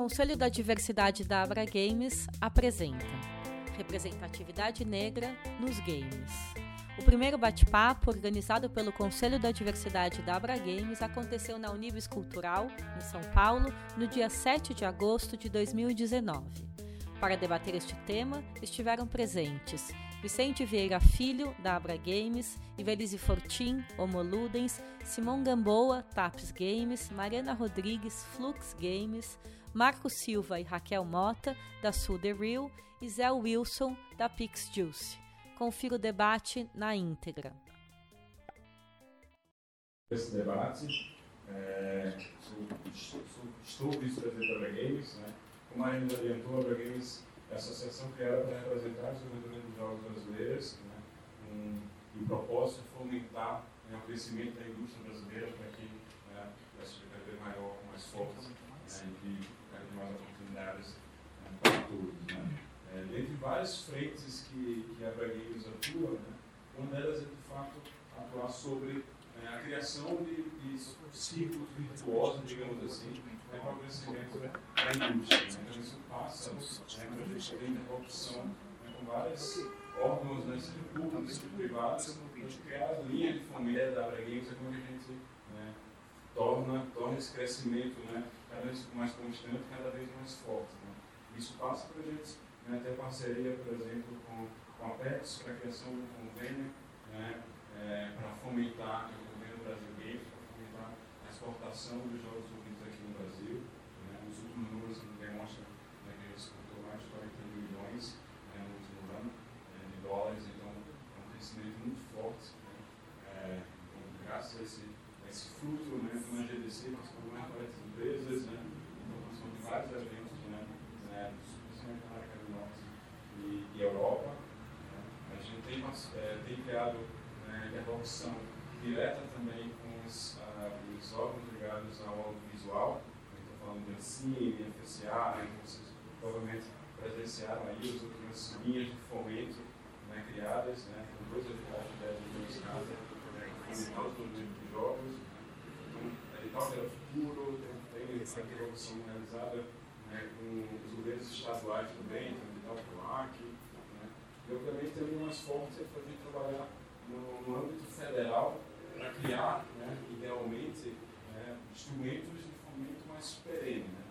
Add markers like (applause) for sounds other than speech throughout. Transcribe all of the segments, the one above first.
Conselho da Diversidade da Abra Games apresenta Representatividade Negra nos Games. O primeiro bate-papo, organizado pelo Conselho da Diversidade da Abra Games, aconteceu na Unibis Cultural, em São Paulo, no dia 7 de agosto de 2019. Para debater este tema, estiveram presentes Vicente Vieira Filho, da Abra Games, Ivelise Fortin, Homo Ludens, Simão Gamboa, Taps Games, Mariana Rodrigues, Flux Games, Marco Silva e Raquel Mota, da Sul The Real, e Zé Wilson, da Pix Juice. Confira o debate na íntegra. Esse debate, é, estou vice-presidente da Games, né? como a Marina orientou, a Games é a associação criada para representar o desenvolvimento dos jogos brasileiros, né? um, e o propósito é fomentar né, o crescimento da indústria brasileira para que né, essa cada maior, mais forte né, e oportunidades né, para todos. Né? É, dentre várias frentes que, que a Bragueiros atua, né, uma delas é de fato atuar sobre é, a criação de, de círculos virtuosos, digamos assim, né, para o crescimento da indústria. Né? Então, isso passa né, a gente ter interrupção né, com vários órgãos, né, seja públicos, seja privados, para criar a linha de fomento da Games, é como a gente né, torna, torna esse crescimento né, cada vez mais constante, cada vez mais forte. Né. Isso passa para a gente né, ter parceria, por exemplo, com, com a PEX, para a criação de um convênio né, é, para fomentar o governo brasileiro, para fomentar a exportação dos jogos ouvidos aqui no Brasil. Né, os últimos números demonstram né, que exportou mais de 40 milhões né, no último ano é, de dólares, então é um crescimento muito forte. Né, é, então, graças a esse, a esse fruto né, do GDC, participou mais de 40 empresas, né, então participou de vários eventos, né, né, principalmente na América do Norte e, e Europa. Né, a gente tem, é, tem criado interlocução direta também com os, uh, os órgãos ligados ao audiovisual, estou falando de Ancine, FSA, né, vocês provavelmente presenciaram aí as últimas linhas de fomento né, criadas, né, com dois editais de 10 milhões cada, né, fomentar todo tipo de jogos. Então, edital era futuro, tem, tem essa interlocução realizada né, com os governos estaduais também, tem o edital PROAC, né, e obviamente também o mais forte é para a gente trabalhar no, no âmbito federal para criar, né, idealmente, né, instrumentos de fomento mais perene. Né?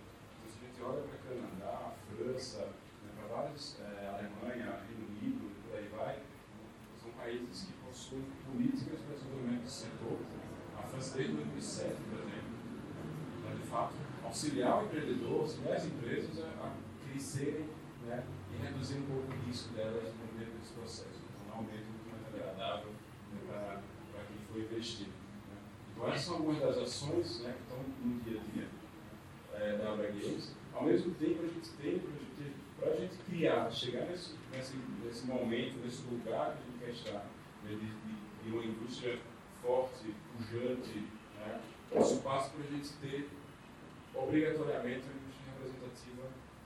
Então, a gente olha para Canadá, França, né, para vários, é, Alemanha, Reino Unido por aí vai, são países que possuem políticas de desenvolvimento do setor. A França, desde 2007, por exemplo, né, de fato, auxiliar o empreendedor, auxiliar as empresas a crescerem né, e reduzir um pouco o risco delas no meio desse processo. Então, aumento agradável né, para quem for investido. Né? Então, essas são algumas das ações né, que estão no dia a dia é, da Abra Games. Ao mesmo tempo, a gente tem para a gente criar, chegar nesse, nesse, nesse momento, nesse lugar que a gente quer estar, né, de, de, de, uma indústria forte, pujante, né, isso passa para a gente ter obrigatoriamente uma indústria representativa,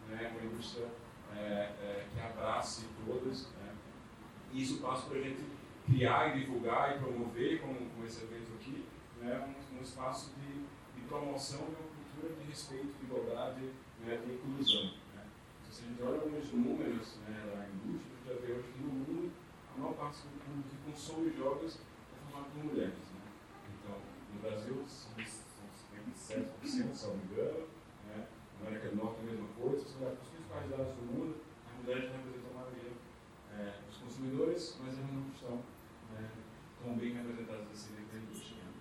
né, uma indústria é, é, que abrace todas. Né, e isso passa para a gente criar e divulgar e promover, como esse evento aqui, né, um, um espaço de, de, promoção de uma cultura de respeito, de igualdade, né, de inclusão. Né. Se a gente olha alguns números né, da indústria, a gente já vê hoje que no mundo a maior parte do público que consome jogos é formado por mulheres. Né. Então, no Brasil são, são 57%, se não me engano, né, na América do Norte a mesma coisa, para os principais dados do mundo, mulheres representam a maioria é, dos consumidores, mas elas não estão né, tão bem representadas assim dentro da indústria. Né?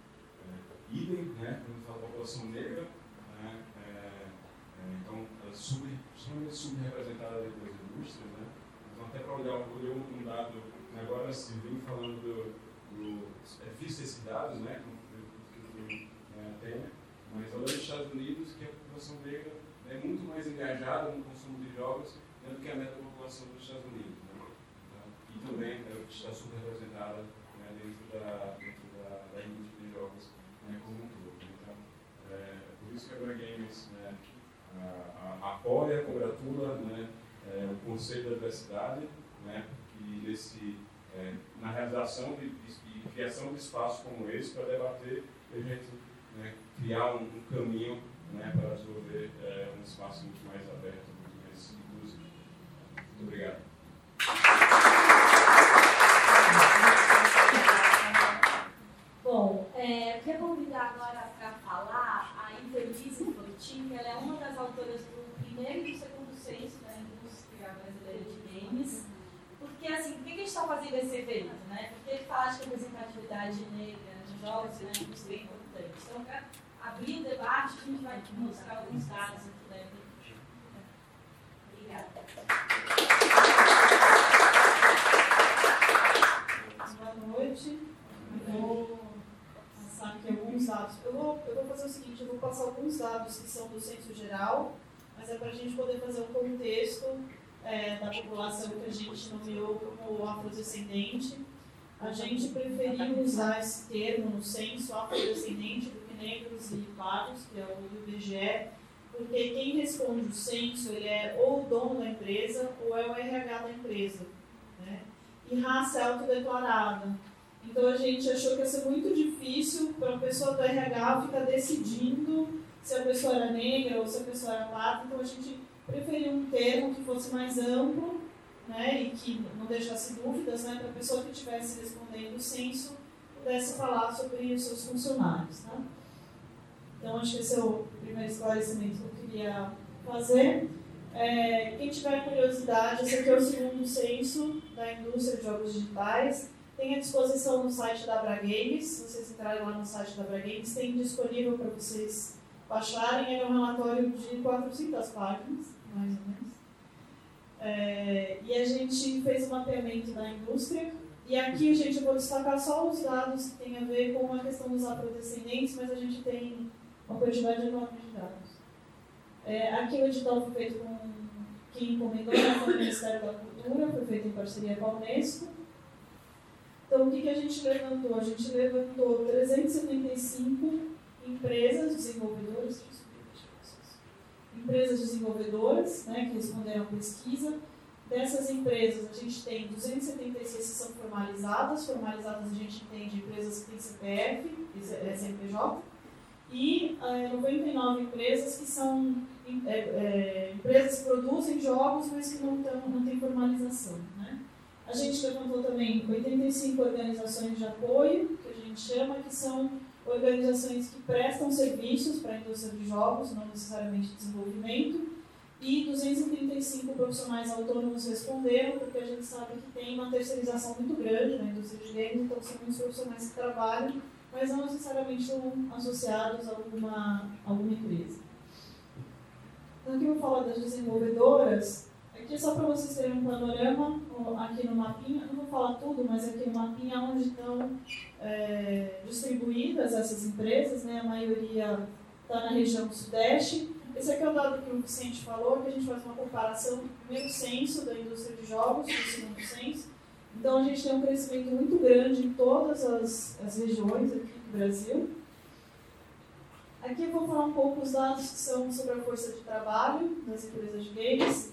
É, idem, né, quando fala população negra, né, é, é, então é sub, extremamente subrepresentada dentro das indústrias. Né? Então, até para olhar, um dado, agora se vem falando do, do difícil esses dados, né, que, que, que né, tem, mas olha os Estados Unidos, que a população negra é muito mais engajada no consumo de jogos né, do que a da população dos Estados Unidos. Né? e também né, está super representada né, dentro, da, dentro da, da, indústria de jogos né, como um todo. Então, é, é por isso que a Grand Games né, a, apoia, congratula né, é, o Conselho da Diversidade né, e é, na realização de, de, de, criação de espaços como esse para debater e a gente né, criar um, um caminho né, para desenvolver é, um espaço muito mais aberto, muito mais inclusivo. Muito obrigado. Bom, é, queria convidar agora para falar a Fortin, que ela é uma das autoras do primeiro e do segundo censo da indústria brasileira de games. Porque, assim, por que a gente está fazendo esse evento? Né? Porque ele fala de representatividade negra nos jogos indústria é importante. Então, abrir debate, a gente vai mostrar alguns dados aqui da Obrigada. Boa noite. Eu vou passar aqui alguns dados. Eu vou, eu vou fazer o seguinte, eu vou passar alguns dados que são do censo geral, mas é para a gente poder fazer um contexto é, da população que a gente nomeou como afrodescendente. A gente preferiu usar esse termo no censo afrodescendente negros e pardos, que é o IBGE, porque quem responde o censo ele é ou o dono da empresa ou é o RH da empresa. Né? E raça é autodeclarada. Então a gente achou que ia ser muito difícil para a pessoa do RH ficar decidindo se a pessoa era negra ou se a pessoa era parda. Então a gente preferiu um termo que fosse mais amplo né, e que não deixasse dúvidas né, para a pessoa que estivesse respondendo o censo pudesse falar sobre os seus funcionários. Tá? Então acho que esse é o primeiro esclarecimento que eu queria fazer. É, quem tiver curiosidade, esse aqui é o segundo censo da indústria de jogos digitais. Tem à disposição no site da Games. Se vocês entrarem lá no site da Games, tem disponível para vocês baixarem. É um relatório de 400 páginas, mais ou menos. É, e a gente fez um mapeamento da indústria. E aqui, gente, eu vou destacar só os dados que tem a ver com a questão dos afrodescendentes, mas a gente tem uma quantidade enorme de dados. É, aqui o edital foi feito com quem encomendou foi o Ministério da Cultura, foi feito em parceria com a Unesco. Então, o que, que a gente levantou? A gente levantou 375 empresas desenvolvedoras, empresas desenvolvedoras né, que responderam à pesquisa. Dessas empresas, a gente tem 276 que são formalizadas. Formalizadas a gente entende empresas que têm CPF, CNPJ, e é, 99 empresas que são é, é, empresas que produzem jogos, mas que não, tão, não têm formalização. Né? A gente levantou também 85 organizações de apoio, que a gente chama, que são organizações que prestam serviços para a indústria de jogos, não necessariamente desenvolvimento, e 235 profissionais autônomos responderam, porque a gente sabe que tem uma terceirização muito grande na indústria de games, então são muitos profissionais que trabalham, mas não necessariamente estão associados a alguma, alguma empresa. Então aqui eu vou falar das desenvolvedoras, aqui é só para vocês terem um panorama, aqui no mapinha, não vou falar tudo, mas aqui no mapinha onde estão é, distribuídas essas empresas, né? a maioria está na região do Sudeste. Esse aqui é o dado que o Vicente falou, que a gente faz uma comparação do primeiro censo da indústria de jogos com o segundo censo. Então a gente tem um crescimento muito grande em todas as, as regiões aqui do Brasil. Aqui eu vou falar um pouco os dados que são sobre a força de trabalho das empresas de games.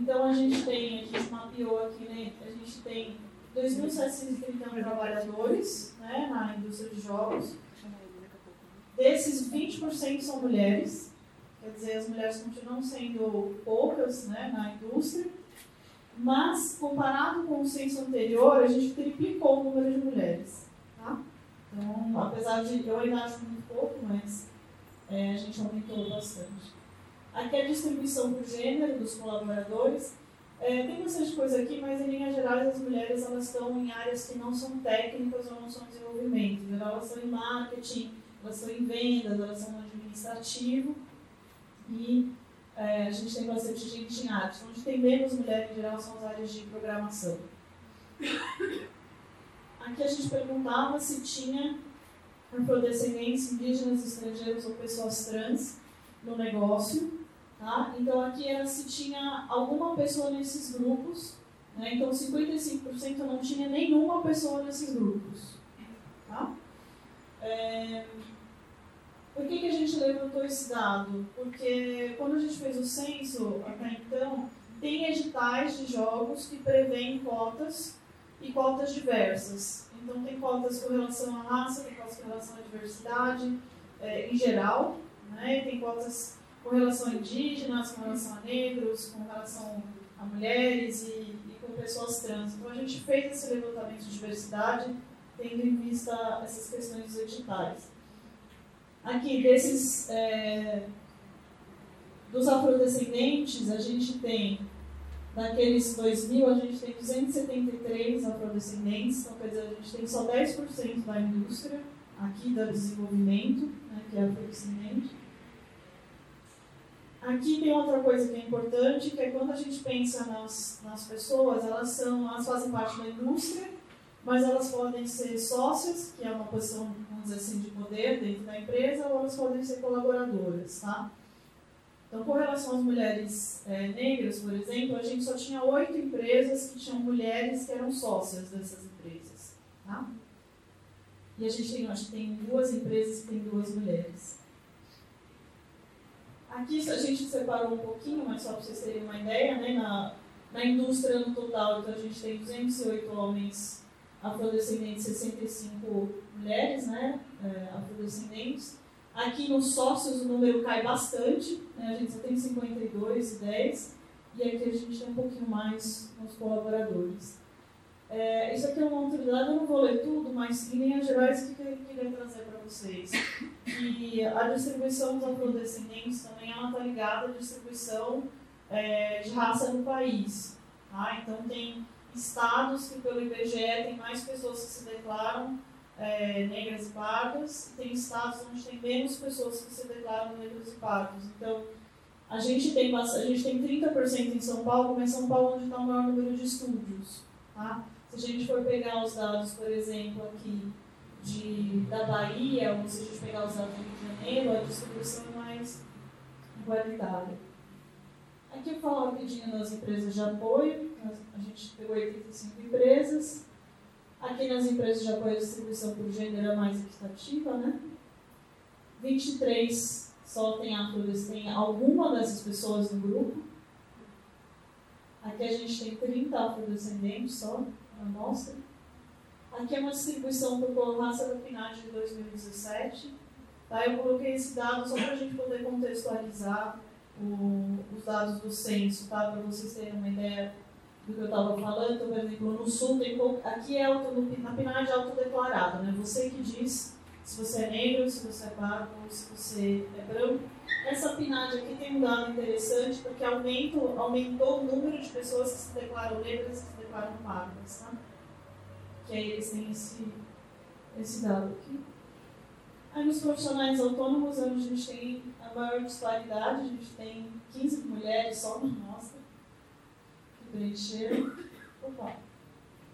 Então a gente tem, a gente mapeou aqui, né, a gente tem 2.731 trabalhadores né, na indústria de jogos. Desses, 20% são mulheres, quer dizer, as mulheres continuam sendo poucas né, na indústria, mas comparado com o censo anterior, a gente triplicou o número de mulheres. Tá? Então, apesar de eu ainda acho muito pouco, mas é, a gente aumentou bastante. Aqui a distribuição por gênero dos colaboradores. É, tem bastante coisa aqui, mas em linhas gerais as mulheres elas estão em áreas que não são técnicas ou não são desenvolvimento. Geral, elas estão em marketing, elas estão em vendas, elas estão no administrativo e é, a gente tem bastante gente em artes. Onde tem menos mulheres em geral são as áreas de programação. Aqui a gente perguntava se tinha afrodescendentes, indígenas, estrangeiros ou pessoas trans no negócio. Tá? Então aqui era se tinha alguma pessoa nesses grupos, né? então 55% não tinha nenhuma pessoa nesses grupos. Tá? É... Por que, que a gente levantou esse dado? Porque quando a gente fez o censo, até então, tem editais de jogos que prevêem cotas e cotas diversas. Então tem cotas com relação à raça, tem cotas com relação à diversidade, é, em geral, né? tem cotas com relação a indígenas, com relação a negros, com relação a mulheres e, e com pessoas trans. Então a gente fez esse levantamento de diversidade tendo em vista essas questões dos editais. Aqui, desses é, dos afrodescendentes, a gente tem, naqueles 2.000, a gente tem 273 afrodescendentes, então quer dizer, a gente tem só 10% da indústria aqui do desenvolvimento, né, que é afrodescendente. Aqui tem outra coisa que é importante, que é quando a gente pensa nas, nas pessoas, elas, são, elas fazem parte da indústria, mas elas podem ser sócias, que é uma posição, vamos dizer assim, de poder dentro da empresa, ou elas podem ser colaboradoras, tá? Então, com relação às mulheres é, negras, por exemplo, a gente só tinha oito empresas que tinham mulheres que eram sócias dessas empresas, tá? E a gente tem, acho que tem duas empresas que têm duas mulheres. Aqui a gente separou um pouquinho, mas só para vocês terem uma ideia, né? Na, na indústria no total, então a gente tem 208 homens afrodescendentes, 65 mulheres, né? É, afrodescendentes. Aqui nos sócios o número cai bastante, né? a gente só tem 52 e 10, e aqui a gente tem um pouquinho mais nos colaboradores. É, isso aqui é uma outro dado, eu não vou ler tudo, mas em linhas gerais, o que eu queria trazer para vocês? Que a distribuição dos afrodescendentes também está ligada à distribuição é, de raça no país. Tá? Então, tem estados que, pelo IBGE, tem mais pessoas que se declaram é, negras e pardas, tem estados onde tem menos pessoas que se declaram negras e pardas. Então, a gente tem, a gente tem 30% em São Paulo, mas São Paulo é onde está o maior número de estúdios. Tá? Se a gente for pegar os dados, por exemplo, aqui de, da Bahia, ou se a gente pegar os dados do Rio de Janeiro, a distribuição é mais igualitária. Aqui eu falo rapidinho das empresas de apoio. A gente pegou 85 empresas. Aqui nas empresas de apoio a distribuição por gênero é mais equitativa, né? 23 só tem afrodescendentes, tem alguma dessas pessoas no grupo. Aqui a gente tem 30 afrodescendentes só na amostra. Aqui é uma distribuição por raça da PNAD de 2017. Tá? Eu coloquei esse dado só para a gente poder contextualizar o, os dados do censo, tá? para vocês terem uma ideia do que eu estava falando. Então, por exemplo, no sul, tem, aqui é auto, na PNAD é autodeclarado, né? você que diz se você é negro, se você é pardo, se você é branco. Essa PNAD aqui tem um dado interessante porque aumento, aumentou o número de pessoas que se declaram negras e que se declaram pardas. Tá? Que aí eles têm esse, esse dado aqui. Aí nos profissionais autônomos, onde a gente tem a maior disparidade, a gente tem 15 mulheres só na amostra que preencheram. Opa.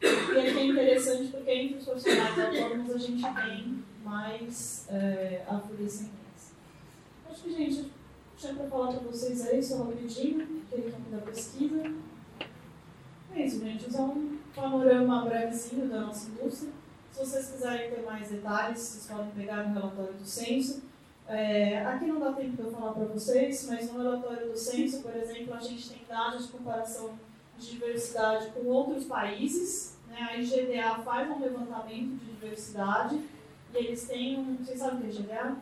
E aqui é interessante porque entre os profissionais autônomos a gente tem mais é, afrodescendentes. Acho que, gente, tinha para falar para vocês aí, só rapidinho, aquele campo da pesquisa. É isso, gente. Usar um panorama brevezinho da nossa indústria. Se vocês quiserem ter mais detalhes, vocês podem pegar no relatório do censo. É, aqui não dá tempo de eu falar para vocês, mas no relatório do censo, por exemplo, a gente tem dados de comparação de diversidade com outros países. Né? A IGDA faz um levantamento de diversidade e eles têm um. Vocês sabem o que é IGDA?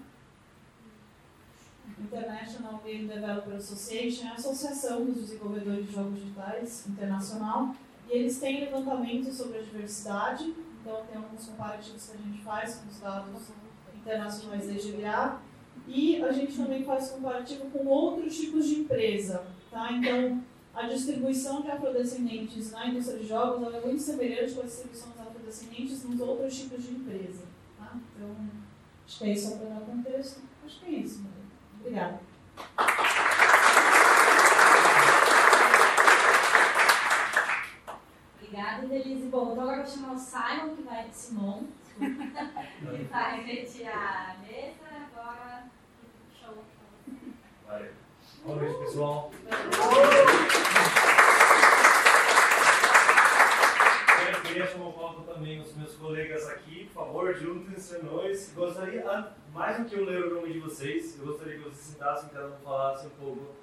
International Game Developer Association, é a Associação dos Desenvolvedores de Jogos Digitais Internacional, e eles têm levantamentos sobre a diversidade, então tem alguns comparativos que a gente faz com os dados internacionais da IGBA, e a gente também faz comparativo com outros tipos de empresa, tá? Então, a distribuição de afrodescendentes na indústria de jogos é muito semelhante com a distribuição dos afrodescendentes nos outros tipos de empresa, tá? Então, acho que é isso para dar contexto. Acho que é isso? Obrigada. Obrigada, Denise. Bom, então agora eu vou chamar o Simon, que vai, Simon, (laughs) que vai repetir a mesa. Agora, show. Valeu. Boa noite, pessoal. Eu queria chamar o palco também os meus colegas aqui, por favor, juntem-se a nós. Gostaria, mais do que eu ler o nome de vocês, eu gostaria que vocês sentassem e cada um falasse um pouco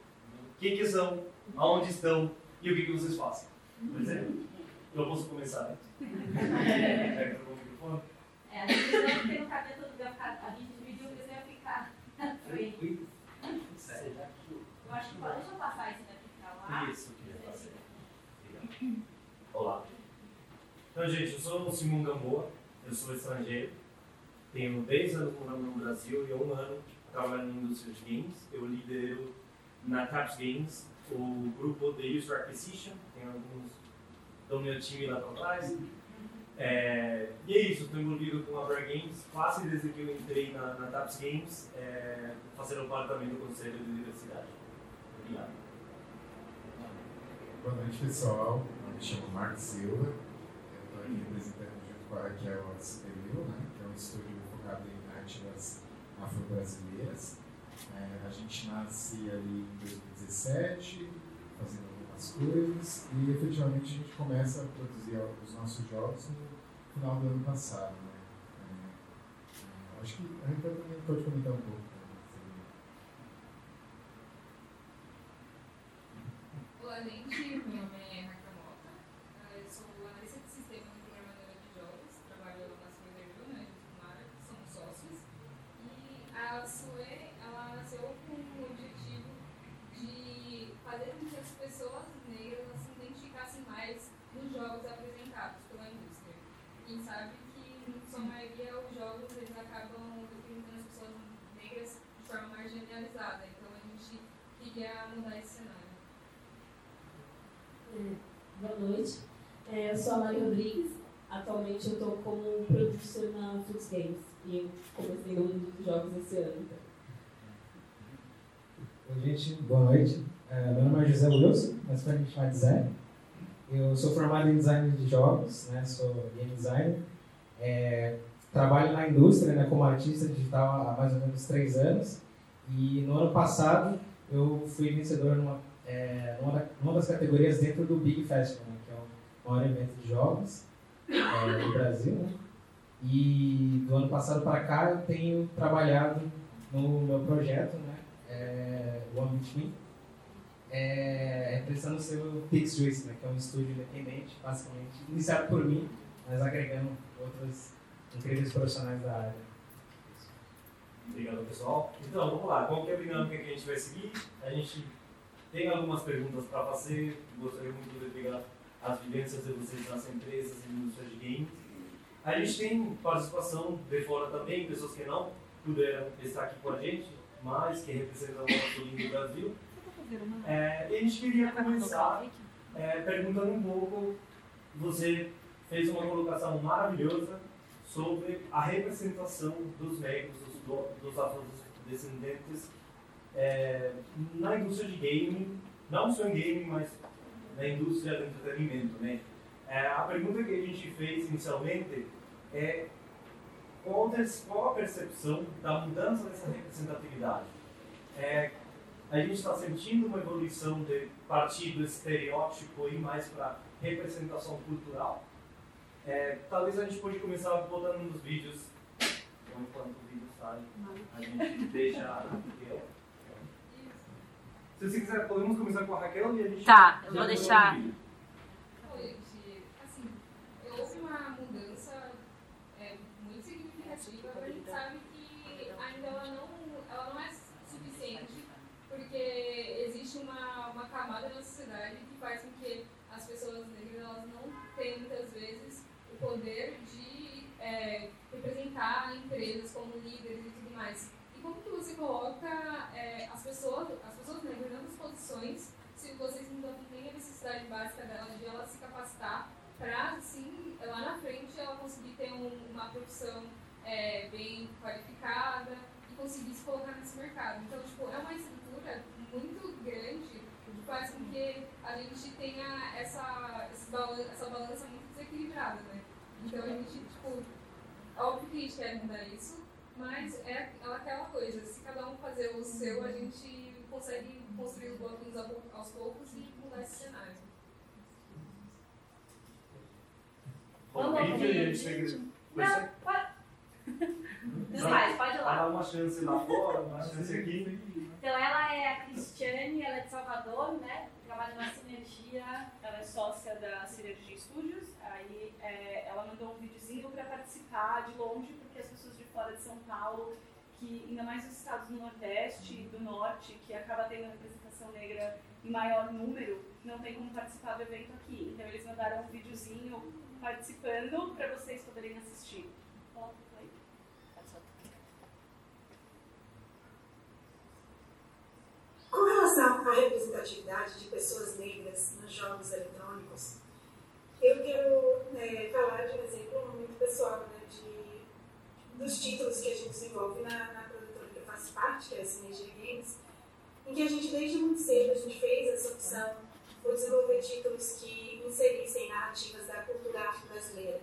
quem que são, aonde estão e o que, que vocês fazem. Por exemplo, eu posso começar, né? (laughs) Pega o microfone. É, a gente não tem no cabelo todo, vai ficar, a gente dividiu, porque você vai ficar Eu acho que pode, deixa eu passar esse daqui pra lá. Isso, que é fazer. Obrigado. Olá. Então, gente, eu sou o Simão Gamboa, eu sou estrangeiro, tenho 10 anos morando no Brasil e um ano trabalhando na indústria de games. Eu lidero na Taps Games o grupo de User Acquisition, tem alguns do meu time lá para trás. É, e é isso, estou envolvido com a Bra Games, quase desde que eu entrei na, na Taps Games, é, fazendo parte também do Conselho de Diversidade. Obrigado. Boa noite, pessoal. Me chamo Marcos Silva. Representando junto com a Raquel a Superville, né, que é um estúdio focado em artes afro-brasileiras. É, a gente nasce ali em 2017, fazendo algumas coisas, e efetivamente a gente começa a produzir os nossos jogos no final do ano passado. Né. É, é, acho que a Raquel também pode comentar um pouco. né, Olá, gente. Meu nome é Raquel Mota. Eu sou analista de sistema e programadora de jogos. Trabalho na Superview, né, junto com a Mara, que somos sócios. E a SUE, ela nasceu com o objetivo de fazer com que as pessoas negras elas se identificassem mais nos jogos apresentados pela indústria. Quem sabe que, em sua maioria, os jogos eles acabam representando as pessoas negras de forma marginalizada. Então, a gente queria mudar esse cenário. É, Boa noite. É, eu sou a Mari Rodrigues. Atualmente eu estou como producer na Flux Games e eu comecei no mundo dos jogos esse ano. então. Oi, gente, boa noite. É, meu nome é José Wilson, mas pode me chamar de Zé. Eu sou formado em design de jogos, né, sou game designer. É, trabalho na indústria né, como artista digital há mais ou menos três anos. E no ano passado eu fui vencedor numa, é, numa das categorias dentro do Big Festival, né, que é o maior evento de jogos é, do Brasil. Né? E do ano passado para cá eu tenho trabalhado no meu projeto, né? é, One Between, é, representando o seu Pix Juice, né, que é um estúdio independente, basicamente, iniciado por mim, mas agregando outros incríveis profissionais da área. Obrigado, pessoal. Então, vamos lá. Qual que é a dinâmica que a gente vai seguir? A gente tem algumas perguntas para fazer. Gostaria muito de pegar as vivências de vocês nas empresas e indústrias de games. A gente tem participação de fora também, pessoas que não puderam estar aqui com a gente, mas que representam o nosso lindo Brasil. É, e a gente queria começar é, perguntando um pouco, você fez uma colocação maravilhosa sobre a representação dos negros, dos, do- dos afrodescendentes é, na indústria de gaming, não só em gaming, mas na indústria do entretenimento, né? É, a pergunta que a gente fez inicialmente é qual, qual a percepção da mudança dessa representatividade? É, a gente está sentindo uma evolução de partir do estereótipo e mais para representação cultural? É, talvez a gente pode começar botando nos vídeos, enquanto o vídeo sai, a gente deixa. Se você quiser, podemos começar com a Raquel e a gente. Tá, eu vou deixar. gente, assim, houve uma mudança é, muito significativa, mas a gente sabe que ainda ela não, ela não é suficiente, porque existe uma, uma camada na sociedade que faz com que as pessoas negras elas não tenham muitas vezes o poder de é, representar empresas como líderes e tudo mais. Como que você coloca é, as pessoas, as pessoas negras nessas posições se vocês não têm a necessidade básica dela de ela se capacitar para, assim, lá na frente ela conseguir ter um- uma profissão é, bem qualificada e conseguir se colocar nesse mercado. Então, tipo, é uma estrutura muito grande que faz com que a gente tenha essa, essa balança muito desequilibrada, né? Então, a gente, tipo, óbvio que a gente quer mudar isso, mas é aquela coisa, se cada um fazer o seu, a gente consegue construir os blocos aos poucos e mudar esse cenário. E que. Não, pode. Desfaz, pode ir Dá lá. uma chance lá fora, uma chance aqui. Então, ela é a Cristiane, ela é de Salvador, né? Trabalha na Sinergia. Ela é sócia da Sinergia Studios, aí é, ela mandou um videozinho para participar de longe, porque as pessoas fora de São Paulo que, ainda mais os estados do Nordeste e do Norte, que acaba tendo representação negra em maior número, não tem como participar do evento aqui. Então eles mandaram um videozinho participando para vocês poderem assistir. Com relação à representatividade de pessoas negras nos jogos eletrônicos, eu quero né, falar de um exemplo muito pessoal né, de, dos títulos que a gente desenvolve na, na produtora que eu faço parte, que é a Synergia Games, em que a gente, desde muito cedo, a gente fez essa opção por desenvolver títulos que inserissem narrativas da cultura afro-brasileira,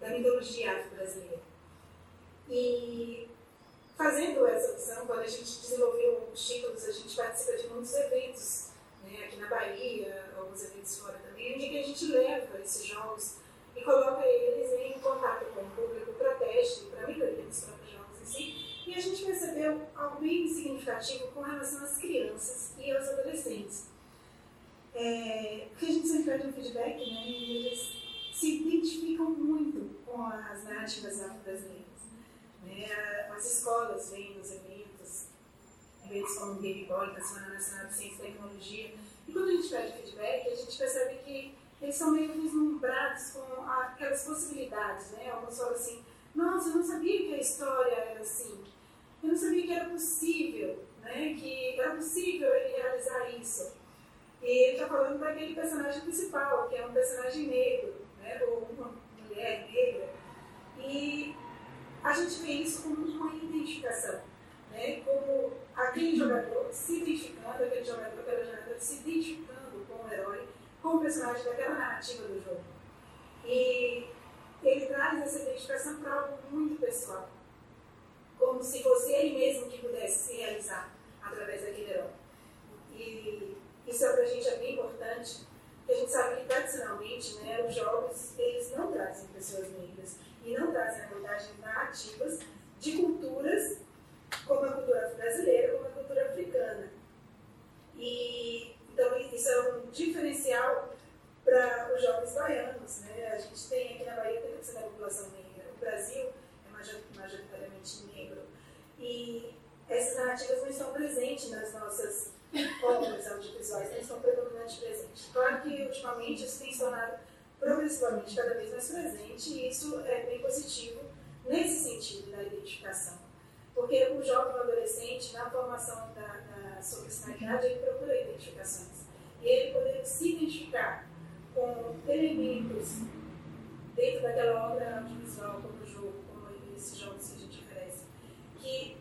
da mitologia afro-brasileira. E fazendo essa opção, quando a gente desenvolveu os títulos, a gente participa de muitos eventos, né, aqui na Bahia, alguns eventos fora também, onde a gente leva esses jogos e coloca eles em contato com o público para teste, para melhoria dos próprios jogos em si. E a gente percebeu algo bem significativo com relação às crianças e aos adolescentes. É, porque a gente sempre pede um feedback, né, e eles se identificam muito com as narrativas afro-brasileiras. Né? As escolas vêm nos eventos, eventos como o Game Boy, da Semana Nacional de Ciência e Tecnologia, e quando a gente pede feedback, a gente percebe que eles são meio vislumbrados com aquelas possibilidades. Né? Alguns falam assim, nossa, eu não sabia que a história era assim. Eu não sabia que era possível, né? que era possível ele realizar isso. E ele está falando daquele personagem principal, que é um personagem negro, né? ou uma mulher negra. E a gente vê isso como uma identificação. Né? Como aquele jogador se identificando, aquele jogador, aquela jogadora se identificando com o herói, com o personagem daquela narrativa do jogo. E ele traz essa identificação para algo muito pessoal. Como se fosse ele mesmo que pudesse se realizar através daquele herói. E isso é para a gente é bem importante, porque a gente sabe que tradicionalmente né, os jogos eles não trazem pessoas negras e não trazem abordagens narrativas de culturas como a cultura brasileira, como a cultura africana. E, então, isso é um diferencial para os jovens baianos. Né? A gente tem aqui na Bahia 30% da população negra. O Brasil é majoritariamente negro. E essas narrativas não estão presentes nas nossas obras audiovisuais, não estão predominantemente presentes. Claro que, ultimamente, isso tem se tornado progressivamente cada vez mais presente e isso é bem positivo nesse sentido da identificação. Porque o jovem adolescente, na formação da, da sua personalidade, ele procura identificações. E ele poder se identificar com elementos dentro daquela obra audiovisual, como o jogo, como esses jogos que a gente oferece, que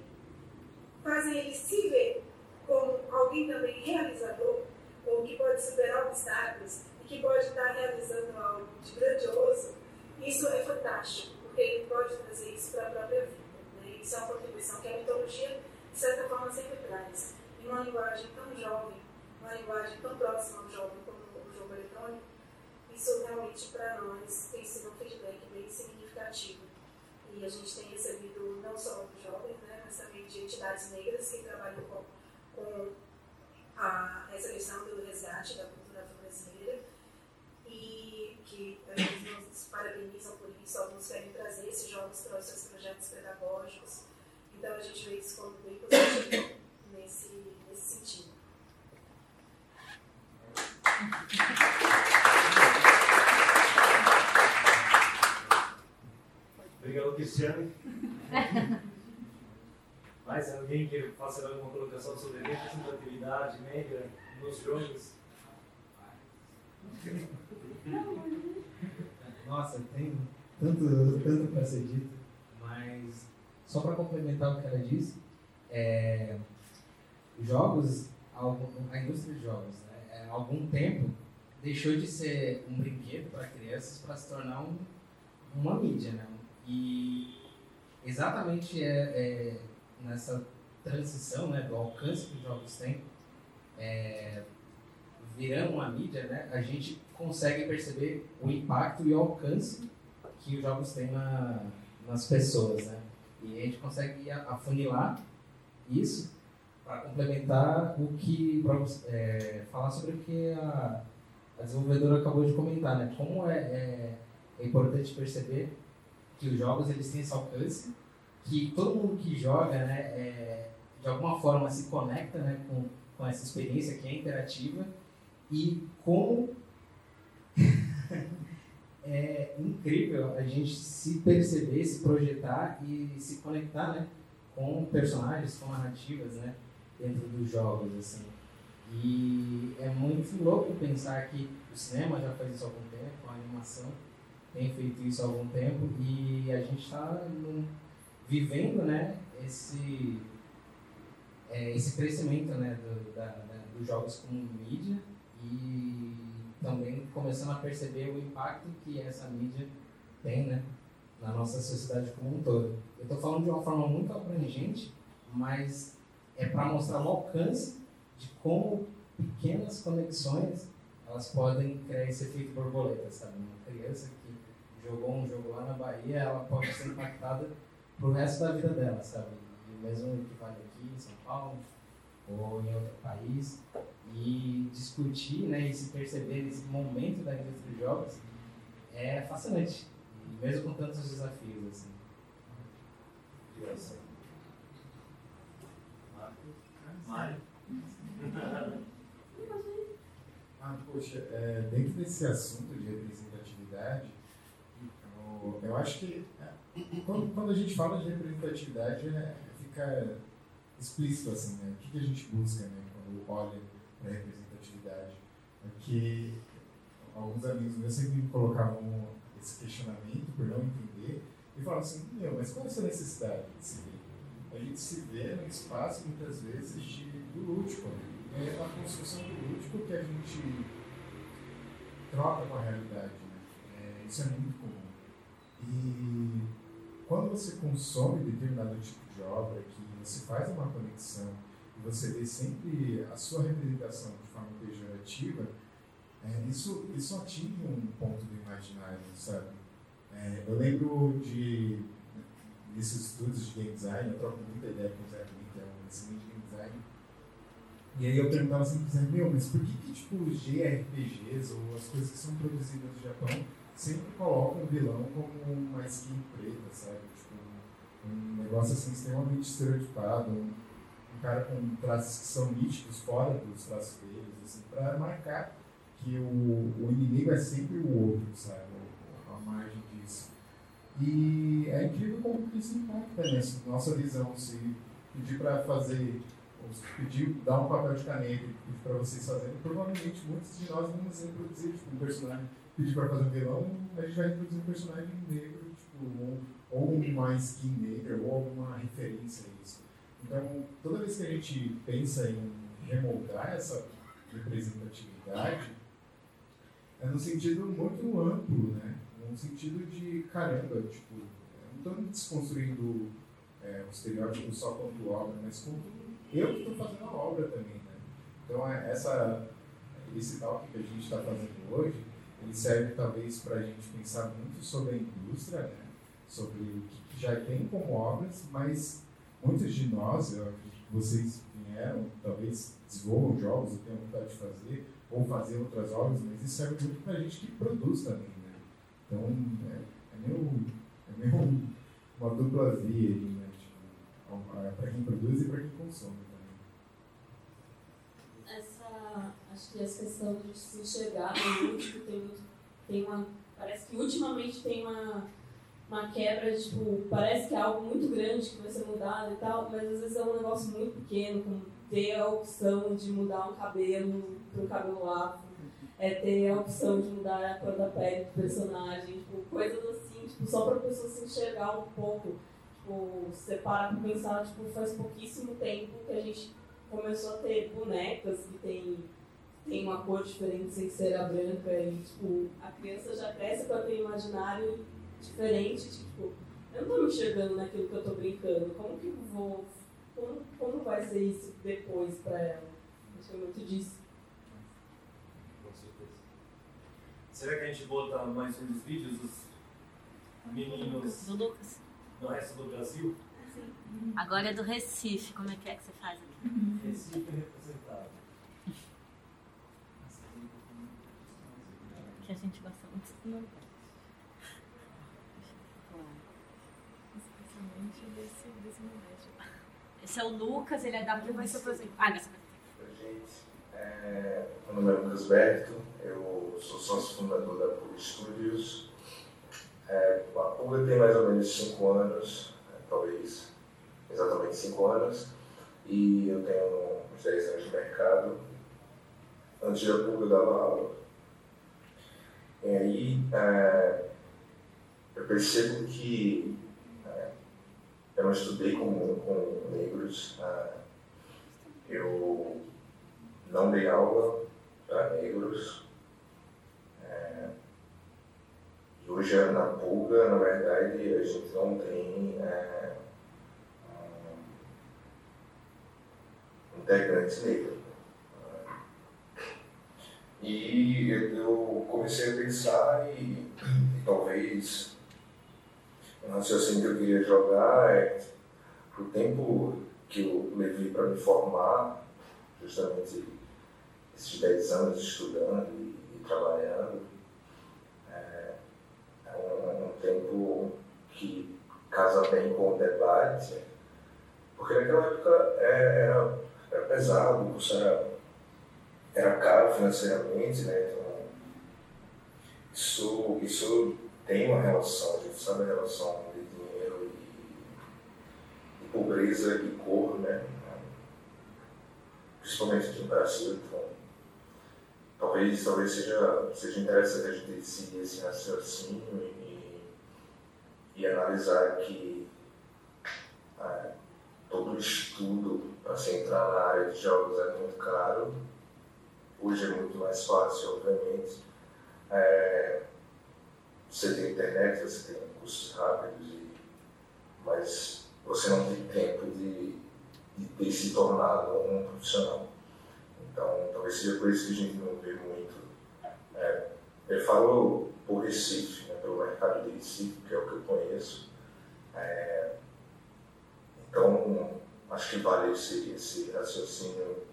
fazem ele se ver como alguém também realizador, ou que pode superar obstáculos e que pode estar realizando algo de grandioso, isso é fantástico, porque ele pode trazer isso para a própria vida. Né? Isso é uma contribuição que a mitologia, de certa forma, sempre traz. Em uma linguagem tão jovem, uma linguagem tão próxima ao jovem como o jogo eletrônico, isso realmente para nós tem sido um feedback bem significativo. E a gente tem recebido não só jovens, né, mas também de entidades negras que trabalham com, com a, essa questão do resgate da cultura afro-brasileira e que eles nos parabenizam por isso, alguns querem trazer esses jogos para os seus projetos pedagógicos. Então a gente vê isso como bem positivo nesse, nesse sentido. Obrigado, Cristiane. (laughs) Mais alguém que faça alguma colocação sobre a representatividade negra nos jogos? (laughs) Nossa, tem tanto, tanto para ser dito, mas só para complementar o que ela disse, é, jogos, a indústria de jogos, né, há algum tempo deixou de ser um brinquedo para crianças para se tornar um, uma mídia, né? E exatamente é, é nessa transição né, do alcance que os jogos têm, é, virando uma mídia, né, a gente consegue perceber o impacto e o alcance que os jogos têm na, nas pessoas. Né? E a gente consegue afunilar isso para complementar o que. é, falar sobre o que a, a, desenvolvedora acabou de comentar. Né? Como é, é, é importante perceber que os jogos eles têm esse alcance que todo mundo que joga, né, é, de alguma forma se conecta né, com, com essa experiência que é interativa e como (laughs) é incrível a gente se perceber, se projetar e se conectar né, com personagens, com narrativas né, dentro dos jogos. Assim. E é muito louco pensar que o cinema já faz isso há algum tempo, a animação tem feito isso há algum tempo e a gente está vivendo né, esse, é, esse crescimento né, do, da, da, dos jogos como mídia e também começando a perceber o impacto que essa mídia tem né, na nossa sociedade como um todo. Eu estou falando de uma forma muito abrangente, mas é para mostrar o alcance de como pequenas conexões elas podem criar esse efeito borboleta, sabe? Uma criança que jogou um jogo lá na Bahia, ela pode ser impactada pro resto da vida dela, sabe? E mesmo que vale aqui em São Paulo ou em outro país e discutir, né, e se perceber nesse momento da indústria de jogos é fascinante, mesmo com tantos desafios assim. Mário? Ah, poxa, é, dentro desse assunto de representatividade, eu, acho que é, quando, quando, a gente fala de representatividade, é, fica explícito assim, né? O que, que, a gente busca, né? Quando olha para a representatividade. Porque alguns amigos meus sempre me colocavam esse questionamento por não entender e falavam assim, meu, mas qual é a sua necessidade de se ver? A gente se vê no espaço, muitas vezes, de, do lúdico, né? é a construção do lúdico que a gente troca com a realidade. Né? É, isso é muito comum. E quando você consome determinado tipo de obra, que você faz uma conexão e você vê sempre a sua representação de forma pejorativa, é, isso, isso atinge um ponto do imaginário, sabe? É, eu lembro de desses estudos de game design, eu troco muita ideia com o Zé também, que é um excelente game design, e aí eu perguntava assim, meu, mas por que, que tipo, os JRPGs ou as coisas que são produzidas no Japão sempre colocam o vilão como uma skin preta, sabe? Tipo, um negócio assim extremamente estereotipado, um, um cara com traços que são nítidos fora dos traços deles, assim, para marcar que o, o inimigo é sempre o outro, sabe? A margem disso. E é incrível como isso impacta nessa nossa visão. Se pedir para fazer pedir, dar um papel de caneta para vocês fazerem, provavelmente muitos de nós vamos reproduzir tipo, um personagem, pedir para fazer um vilão, a gente vai reproduzir um personagem negro, tipo, ou, ou uma skin negra, ou alguma referência a isso. Então, toda vez que a gente pensa em remoldar essa representatividade, é no sentido muito amplo, né? No sentido de, caramba, tipo, não estou desconstruindo é, o estereótipo só quanto obra, mas quanto eu que estou fazendo a obra também. Né? Então, é, essa, esse talk que a gente está fazendo hoje, ele serve talvez para a gente pensar muito sobre a indústria, né? sobre o que já tem como obras, mas muitos de nós, eu acredito que vocês vieram, talvez desenvolvam jogos ou tenham vontade de fazer, ou fazer outras obras, mas isso serve muito para a gente que produz também. Né? Então, é, é meio, é meio (laughs) uma dupla via né? para quem produz e para quem consome também. Essa, acho que essa questão de se enxergar no lúdico tem, tem uma. Parece que ultimamente tem uma, uma quebra, tipo, parece que é algo muito grande que vai ser mudado e tal, mas às vezes é um negócio muito pequeno, como ter a opção de mudar um cabelo para um cabelo afro, é ter a opção de mudar a cor da pele do personagem, tipo, coisas assim, tipo, só para a pessoa se enxergar um pouco Tipo, você para pra pensar, tipo, faz pouquíssimo tempo que a gente começou a ter bonecas que tem, tem uma cor diferente sem ser a branca e, tipo, a criança já cresce para ter um imaginário diferente, tipo, eu não tô me enxergando naquilo que eu tô brincando, como que eu vou, como, como vai ser isso depois para ela? Acho que é muito disso. Com certeza. Será que a gente bota mais um dos vídeos dos meninos? Do Lucas no resto do Brasil? Agora é do Recife, como é que é que você faz aqui? Recife é representado. Que a gente gosta muito do Nordeste. Especialmente desse seu Lucas, ele é da Ele vai se apresentar. Ah, nessa gente. É, meu nome é Lucas Berto, eu sou sócio fundador da Pug Studios. É, a Pug tem mais ou menos 5 anos, é, talvez exatamente 5 anos, e eu tenho uns 10 anos de mercado. Antes da Pug eu dava aula. E aí é, eu percebo que é, eu não estudei com, com negros, é, eu não dei aula para negros. É, e hoje na pulga, na verdade, a gente não tem é, um, integrante negro. E eu comecei a pensar e, e talvez o raciocínio que eu queria jogar é o tempo que eu levei para me formar, justamente esses 10 anos estudando e, e trabalhando, é, é um, um, tempo que casa bem com o debate, porque naquela época é, era, era pesado, curso era, era caro financeiramente, né? Então, isso, isso tem uma relação, a gente sabe a relação de dinheiro e, pobreza e cor, né? Principalmente aqui no Brasil, então talvez, talvez seja, seja interessante a gente seguir esse raciocínio e, e analisar que é, todo estudo para se entrar na área de jogos é muito caro. Hoje é muito mais fácil, obviamente. É, você tem internet, você tem cursos rápidos, e, mas você não tem tempo de, de ter se tornado um profissional. Então, talvez seja por isso que a gente não vê muito. É, ele falou por Recife, né, pelo mercado de Recife, que é o que eu conheço. É, então, acho que vale esse, esse raciocínio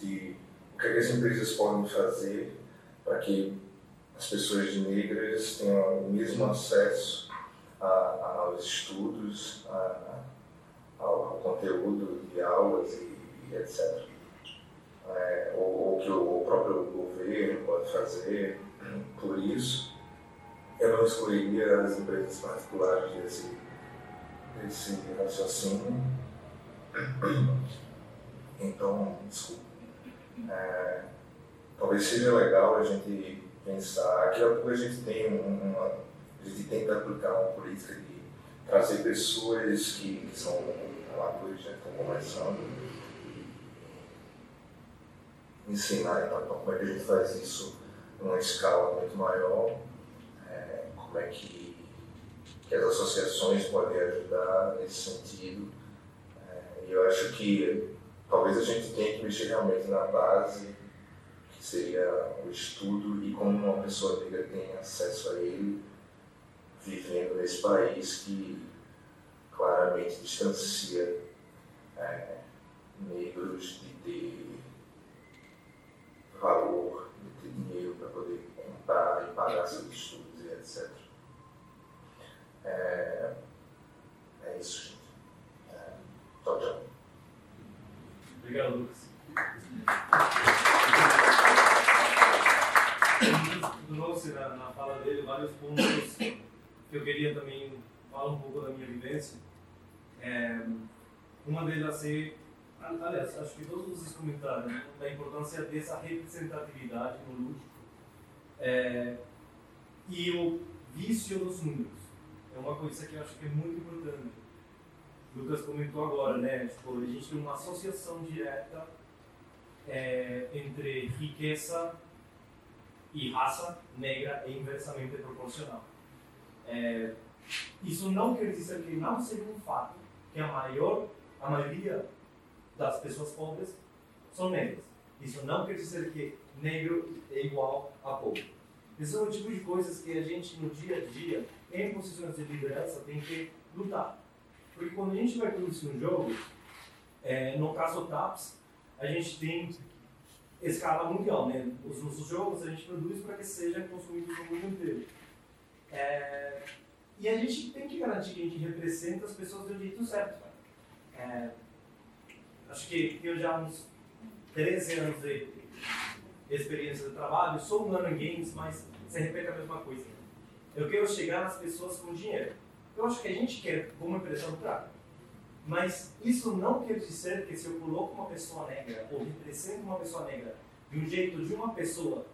de o que, é que as empresas podem fazer para que as pessoas negras tenham o mesmo acesso a, a, aos estudos, a, ao, conteúdo de aulas e, e etc é, ou, que o, próprio governo pode fazer. Por isso, eu não excluiria as empresas particulares desse, desse raciocínio. Então, desculpa. É, talvez seja legal a gente pensar que a gente tem uma, a gente tenta aplicar uma política de trazer pessoas que, que são amadores, já estão começando, ensinar então, como é que a gente faz isso numa escala muito maior, é, como é que, que, as associações podem ajudar nesse sentido. É, eu acho que talvez a gente tenha que mexer realmente na base, que seria o estudo e como uma pessoa negra tem acesso a ele, vivendo nesse país que claramente distancia é, negros de ter valor, de ter dinheiro para poder comprar e pagar seus estudos e etc. É, é isso, gente. É, tchau, tchau. Obrigado, Lucas. Trouxe na, na fala dele vários pontos que eu queria também falar um pouco da minha vivência. É, uma delas ser aliás, acho que todos vocês comentaram né, da importância dessa representatividade no lúdico é, e o vício dos números. É uma coisa que eu acho que é muito importante. Lucas comentou agora, né? Tipo, a gente tem uma associação direta é, entre riqueza e raça negra é inversamente proporcional. É, isso não quer dizer que não seja um fato que a maior, a maioria das pessoas pobres são negras. Isso não quer dizer que negro é igual a pobre. Esse é o tipo de coisas que a gente, no dia a dia, em posições de liderança, tem que lutar. Porque quando a gente vai produzir um jogo, é, no caso TAPS, a gente tem escala mundial, né? Os nossos jogos a gente produz para que sejam consumidos no mundo inteiro. É, e a gente tem que garantir que a gente representa as pessoas do jeito certo. É, acho que tenho já uns 13 anos de experiência de trabalho, sou um ano em games, mas você repete a mesma coisa. Eu quero chegar nas pessoas com dinheiro. Eu acho que a gente quer, como empresa, lucrar. Mas isso não quer dizer que se eu coloco uma pessoa negra ou represento uma pessoa negra de um jeito de uma pessoa,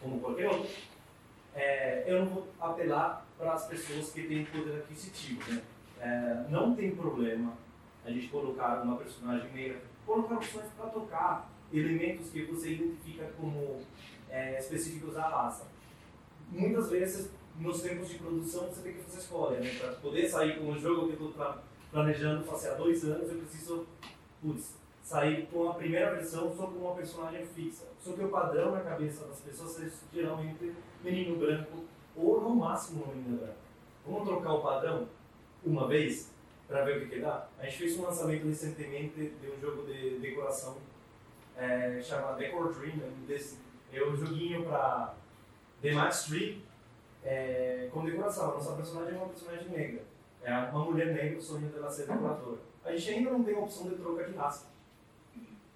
como qualquer outra, é, eu não vou apelar para as pessoas que têm poder aquisitivo. Né? É, não tem problema a gente colocar uma personagem negra, colocar opções para tocar elementos que você identifica como é, específicos à raça. Muitas vezes, nos tempos de produção, você tem que fazer escolha. Né? Para poder sair com um jogo que eu estou planejando fazer há dois anos, eu preciso putz, sair com a primeira versão só com uma personagem fixa. Só que o padrão na cabeça das pessoas é geralmente menino branco ou no máximo uma menina branca. Vamos trocar o padrão uma vez para ver o que, que dá? A gente fez um lançamento recentemente de um jogo de decoração é, chamado Decor Dream, desse, é um joguinho para The Match Tree é, com decoração. A nossa personagem é uma personagem negra. É uma mulher negra, o sonho ser decoradora. A gente ainda não tem opção de troca de raça.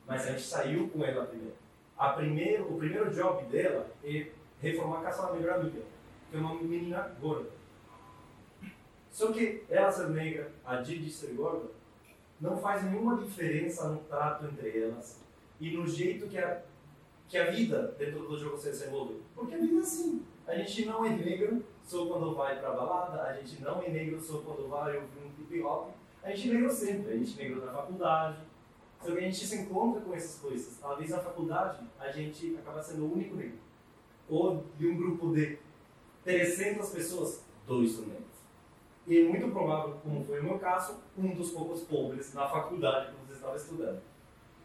Mas a gente saiu com ela primeiro. A primeiro, o primeiro job dela é reformar a casa da melhor amiga, que é uma menina gorda. Só que ela ser negra, a Didi ser gorda, não faz nenhuma diferença no trato entre elas e no jeito que a, que a vida dentro do jogo se desenvolve. Porque a vida é assim. A gente não é negro só quando vai pra balada, a gente não é negro só quando vai ouvir um hip hop. A gente é negro sempre, a gente é negro na faculdade. Só que a gente se encontra com essas coisas. Vezes na faculdade, a gente acaba sendo o único negro. Ou de um grupo de 300 pessoas, dois são negros. E é muito provável, como foi o meu caso, um dos poucos pobres na faculdade que você estava estudando.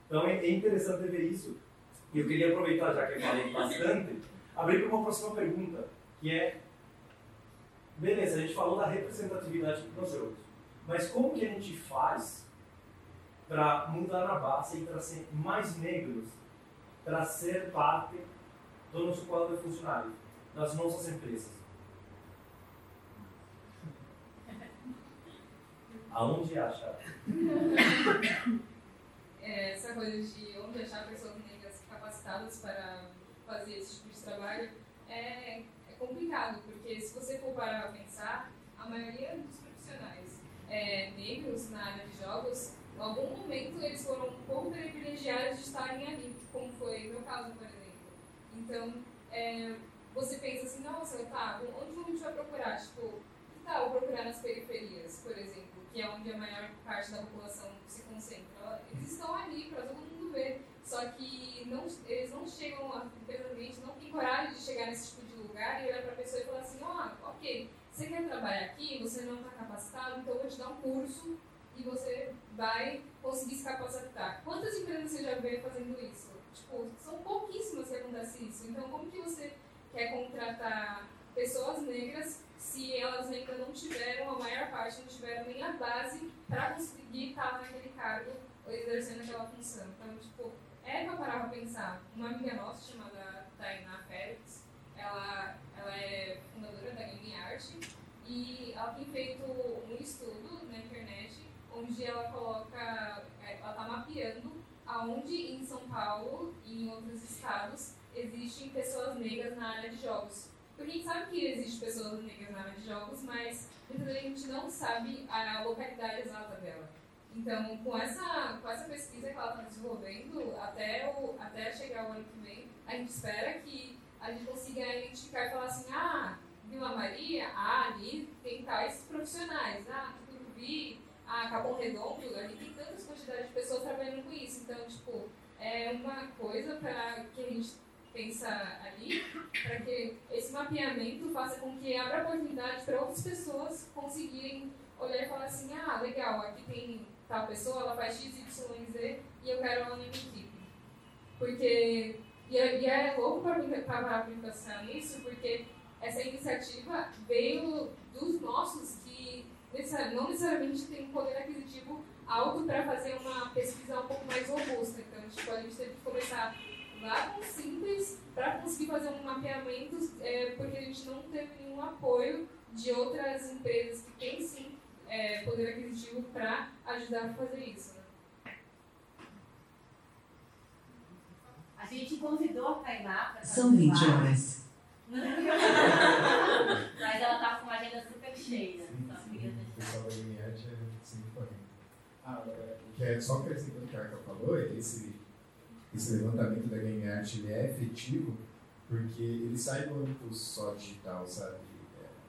Então é interessante ver isso. E eu queria aproveitar, já que eu falei bastante, abrir para uma próxima pergunta, que é, beleza, a gente falou da representatividade nos jogos, mas como que a gente faz para mudar a base e trazer mais negros para ser parte do nosso quadro de funcionários, das nossas empresas? (laughs) Aonde achar? é, essa coisa de onde achar pessoas negras capacitadas para fazer esse tipo de trabalho é, é complicado, porque se você for parar pensar, a maioria dos profissionais é, negros na área de jogos, em algum momento eles foram um pouco privilegiados de estarem ali, como foi meu caso, por exemplo. Então, é, você pensa assim, nossa, tá, onde a gente vai procurar? Tipo, que tal procurar nas periferias, por exemplo, que é onde a maior parte da população se concentra? Eles estão ali para todo mundo ver, só que não, eles não chegam, infelizmente, não têm coragem de chegar nesse tipo de lugar e olhar para a pessoa e falar assim, ó, oh, ok, você quer trabalhar aqui, você não está capacitado, então eu vou te dar um curso e você vai conseguir se capacitar. Quantas empresas você já vê fazendo isso? Tipo, são pouquíssimas que acontece isso. Então, como que você quer contratar pessoas negras se elas ainda não tiveram, a maior parte não tiveram nem a base para conseguir estar naquele cargo ou exercendo aquela função. Então, tipo, é para parar para pensar. Uma amiga nossa chamada Tainá Félix, ela, ela é fundadora da Game Art e ela tem feito um estudo na internet onde ela coloca, é, ela está mapeando aonde em São Paulo e em outros estados existem pessoas negras na área de jogos. Porque a gente sabe que existem pessoas negras na área de jogos, mas muitas a gente não sabe a localidade exata dela. Então, com essa, com essa pesquisa que ela está desenvolvendo, até, o, até chegar o ano que vem, a gente espera que a gente consiga identificar e falar assim, ah, Vila Maria, ah, ali tem tais profissionais, ah, Tucuruvi, ah, Capão Redondo, ali tem tantas quantidades de pessoas trabalhando com isso. Então, tipo, é uma coisa para que a gente pensa ali, para que esse mapeamento faça com que abra oportunidade para outras pessoas conseguirem olhar e falar assim, ah, legal, aqui tem tal pessoa, ela faz X, Y, Z e eu quero ela na minha equipe. Porque, e é, e é louco para mim pensar nisso, porque essa iniciativa veio dos nossos que não necessariamente tem um poder aquisitivo alto para fazer uma pesquisa um pouco mais robusta. Então, tipo, a gente teve que começar lá com simples para conseguir fazer um mapeamento, é, porque a gente não teve nenhum apoio de outras empresas que têm sim é, poder aquisitivo para ajudar a fazer isso. Né? A gente convidou a Tainá para São 20 horas. (laughs) Mas ela tá com uma agenda super cheia. Sim, tá sim. O pessoal da é que ah, é. é só acrescentando assim, o que a Arca falou, esse, esse levantamento da Game Art ele é efetivo porque ele sai do âmbito só digital, sabe?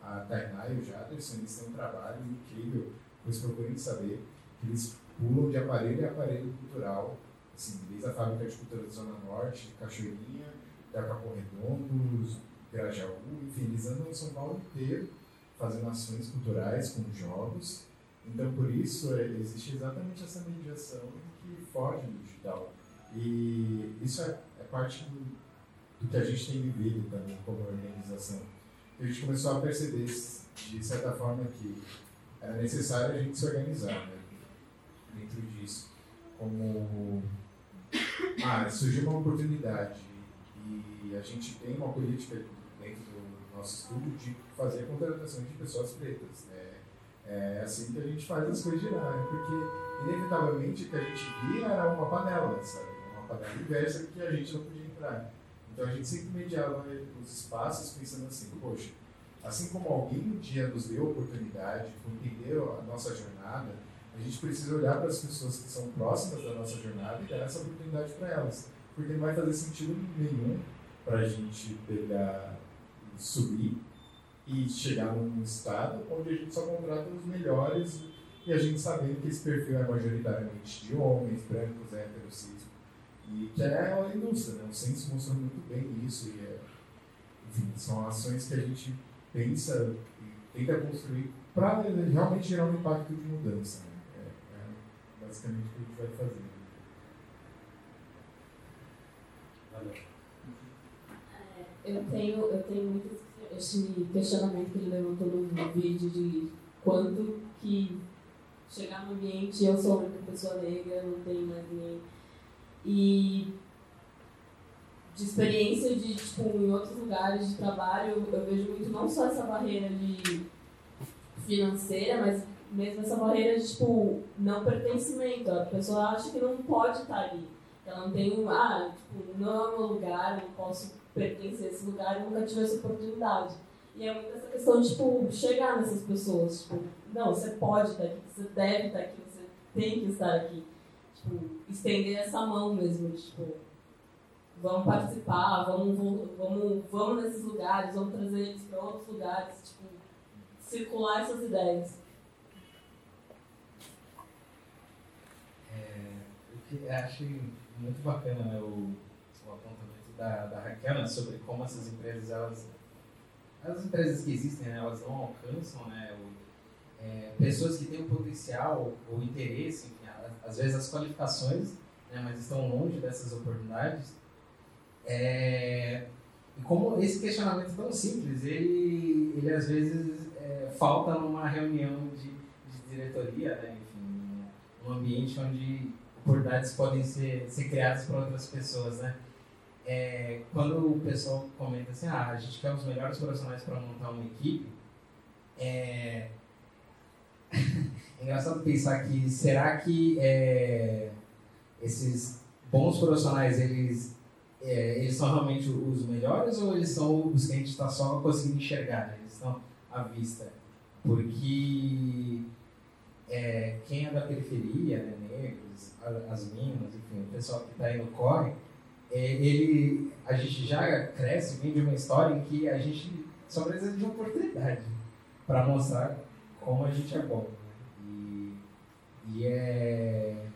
A Tainá e o Jaderson, eles têm um trabalho incrível, pois procurem saber que eles pulam de aparelho em aparelho cultural, assim, desde a Fábrica de Cultura da Zona Norte, Cachoeirinha, da Capão Redondo, Grajaú, enfim, eles andam em São Paulo inteiro fazendo ações culturais com jogos. Então, por isso, é, existe exatamente essa mediação que foge do digital. E isso é, é parte do, do que a gente tem vivido também como organização. A gente começou a perceber, de certa forma, que era necessário a gente se organizar né, dentro disso. Como ah, surgiu uma oportunidade e a gente tem uma política dentro do nosso estudo de fazer a contratação de pessoas pretas. né? É assim que a gente faz as coisas girarem, porque inevitavelmente o que a gente via era uma panela, sabe? Uma panela inversa que a gente não podia entrar. Então a gente sempre mediava os espaços pensando assim, poxa, assim como alguém um dia nos deu a oportunidade, entendeu a nossa jornada, a gente precisa olhar para as pessoas que são próximas da nossa jornada e dar essa oportunidade para elas. Porque não vai fazer sentido nenhum para a gente pegar, subir e chegar num estado onde a gente só contrata os melhores e a gente sabendo que esse perfil é majoritariamente de homens, brancos, héteros, cis, e que é a indústria, né? O censo mostrou muito bem isso e é, enfim, são ações que a gente pensa e tenta construir para realmente gerar um impacto de mudança. Né? É, é basicamente o que a gente vai fazer. Eu tenho, eu tenho muito esse questionamento que ele levantou no vídeo de quanto que chegar no ambiente, eu sou a única pessoa negra, não tem mais ninguém. E de experiência de, tipo, em outros lugares de trabalho, eu vejo muito não só essa barreira de financeira, mas mesmo essa barreira de, tipo, não pertencimento. A pessoa acha que não pode estar ali. Ela não tem um, ah, tipo, não é meu lugar, não posso pertencer a esse lugar, eu nunca tive essa oportunidade. E é muito essa questão de, tipo, chegar nessas pessoas. Tipo, não, você pode estar aqui, você deve estar aqui, você tem que estar aqui. Tipo, estender essa mão mesmo, tipo, vamos participar, vamos, vamos, vamos nesses lugares, vamos trazer eles para outros lugares, tipo, circular essas ideias. É, eu acho muito bacana né, o, o apontamento da, da Raquel né, sobre como essas empresas, elas, as empresas que existem, né, elas não alcançam né, o, é, pessoas que têm o potencial ou interesse, às vezes as qualificações, né, mas estão longe dessas oportunidades. É, e como esse questionamento tão simples, ele, ele às vezes é, falta numa reunião de, de diretoria, né, enfim, um ambiente onde oportunidades podem ser, ser criadas para outras pessoas, né? É, quando o pessoal comenta assim, ah, a gente quer os melhores profissionais para montar uma equipe, é... (laughs) é engraçado pensar que será que é, esses bons profissionais eles é, eles são realmente os melhores ou eles são os que a gente está só conseguindo enxergar, né? eles estão à vista? Porque é, quem é da periferia, né, negros, as minas, enfim, o pessoal que está aí no corre, é, ele, a gente já cresce, vem de uma história em que a gente só precisa de oportunidade para mostrar como a gente é bom. E, é,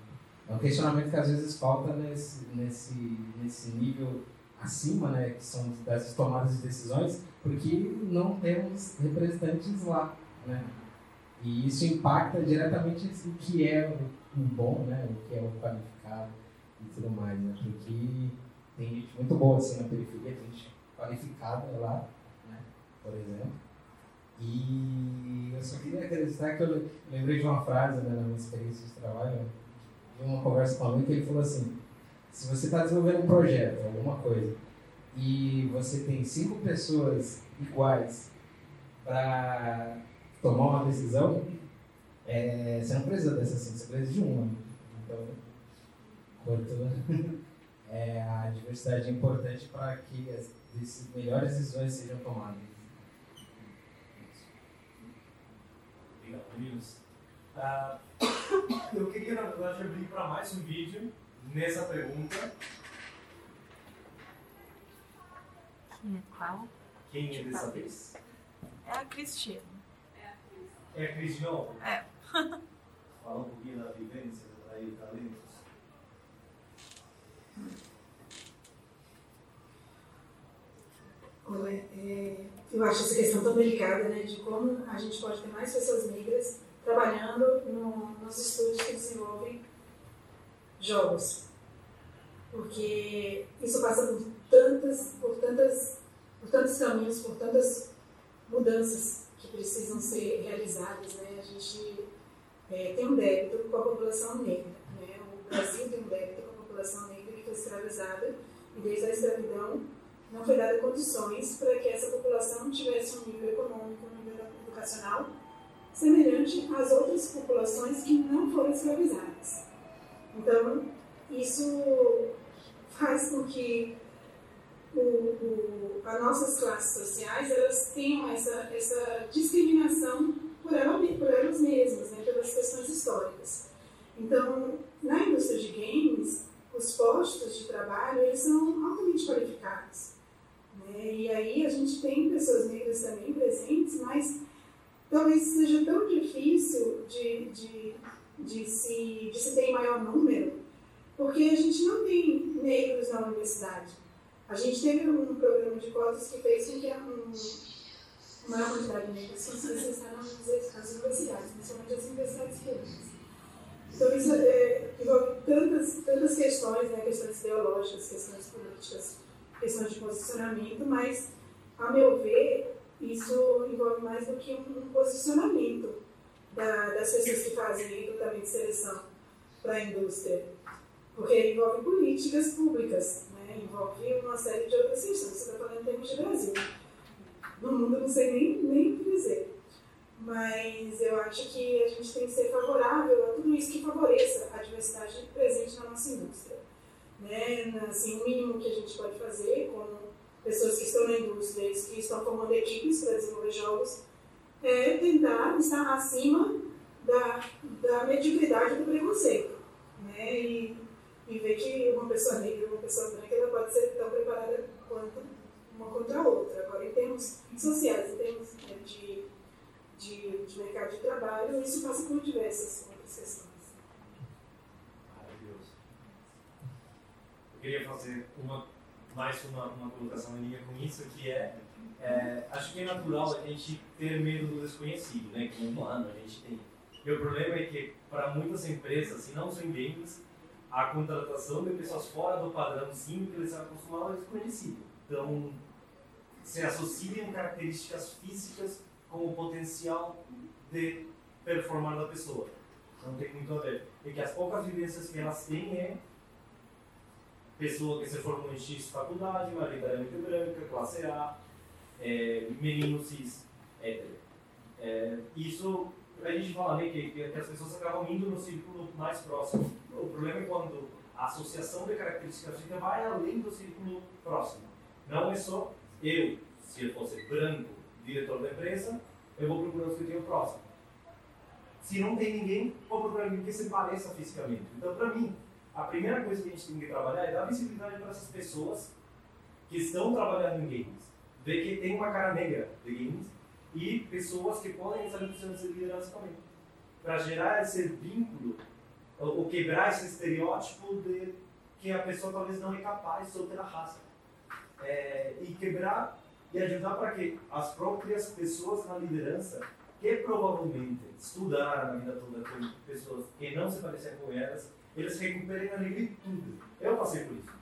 é um questionamento que às vezes falta nesse, nesse, nesse nível acima, né, que são dessas tomadas de decisões, porque não temos representantes lá, né? E isso impacta diretamente o que é o bom, né? O que é o qualificado e tudo mais, né? Porque tem gente muito boa assim na periferia, tem gente qualificada lá, né? Por exemplo. E eu só queria acreditar que eu lembrei de uma frase né, na minha experiência de trabalho, de uma conversa com um que ele falou assim, se você está desenvolvendo um projeto, alguma coisa, e você tem cinco pessoas iguais para tomar uma decisão, é, você não precisa dessa cinco, você precisa de uma. Então, cortou. (laughs) é, a diversidade é importante para que as melhores decisões sejam tomadas. Obrigado, meninos. Ah, eu queria, na verdade, abrir para mais um vídeo nessa pergunta. Quem é qual? Quem é dessa vez? É a Cristina. É a Cris de novo? É. (laughs) Fala um pouquinho da vivência aí, talentos. Olha, é, eu acho essa questão tão delicada, né, de como a gente pode ter mais pessoas negras trabalhando no, nos estúdios que desenvolvem jogos. Porque isso passa por tantas, por tantas, por tantos caminhos, por tantas mudanças que precisam ser realizadas, né? A gente é, tem um débito com a população negra, né? O Brasil tem um débito com a população negra que foi escravizada e desde a escravidão não foi dada condições para que essa população tivesse um nível econômico, um nível educacional semelhante às outras populações que não foram escravizadas. Então, isso faz com que o, o, as nossas classes sociais elas tenham essa, essa discriminação por, ela, por elas mesmas, né, pelas questões históricas. Então, na indústria de games, os postos de trabalho eles são altamente qualificados. Né? E aí a gente tem pessoas negras também presentes, mas talvez seja tão difícil de, de, de, se, de se ter em maior número, porque a gente não tem negros na universidade. A gente teve um programa de cotas que fez com que um, maior quantidade de negros fosse acessar nas universidades, principalmente as universidades públicas. Então, isso é, envolve tantas, tantas questões, né, questões ideológicas, questões políticas, questões de posicionamento, mas, a meu ver, isso envolve mais do que um, posicionamento da, das pessoas que fazem recrutamento de seleção para a indústria, porque envolve políticas públicas, né? envolve uma série de outras questões. Você está falando em termos de Brasil. No mundo, não sei nem, nem dizer. Mas eu acho que a gente tem que ser favorável a tudo isso que favoreça a diversidade presente na nossa indústria né? Assim, o mínimo que a gente pode fazer com pessoas que estão na indústria, que estão formando equipes para desenvolver jogos, é tentar estar acima da, da mediocridade do preconceito, né? E, e ver que uma pessoa negra, uma pessoa branca, ela pode ser tão preparada quanto uma contra a outra. Agora, em termos sociais, em termos né, de, de, de mercado de trabalho, isso passa por diversas outras questões. Queria fazer uma, mais uma, uma colocação em linha com isso, que é, é, acho que é natural a gente ter medo do desconhecido, né? Como humano, a gente tem. E o problema é que, para muitas empresas, se não são games, a contratação de pessoas fora do padrão sim, que eles são acostumados ao desconhecido. Então, se associam características físicas com o potencial de performar da pessoa. Não tem muito a ver. E que as poucas vivências que elas têm é pessoa que se formou em X faculdade, majoritariamente branca, classe A, é, menino cis, hétero. É, isso, a gente fala né, que, que, as pessoas acabam indo no círculo mais próximo. O problema é quando a associação de características físicas vai além do círculo próximo. Não é só eu, se eu fosse branco, diretor da empresa, eu vou procurar o escritório próximo. Se não tem ninguém, vou procurar alguém que se pareça fisicamente. Então, para mim, a primeira coisa que a gente tem que trabalhar é dar visibilidade para essas pessoas que estão trabalhando em games. Ver que tem uma cara negra de games e pessoas que podem estar posições de liderança também. Para gerar esse vínculo, ou quebrar esse estereótipo de que a pessoa talvez não é capaz de outra raça. É, e quebrar e ajudar para que as próprias pessoas na liderança, que provavelmente estudaram a vida toda com pessoas que não se pareciam com elas, eles recuperem a negritude. Eu passei por isso.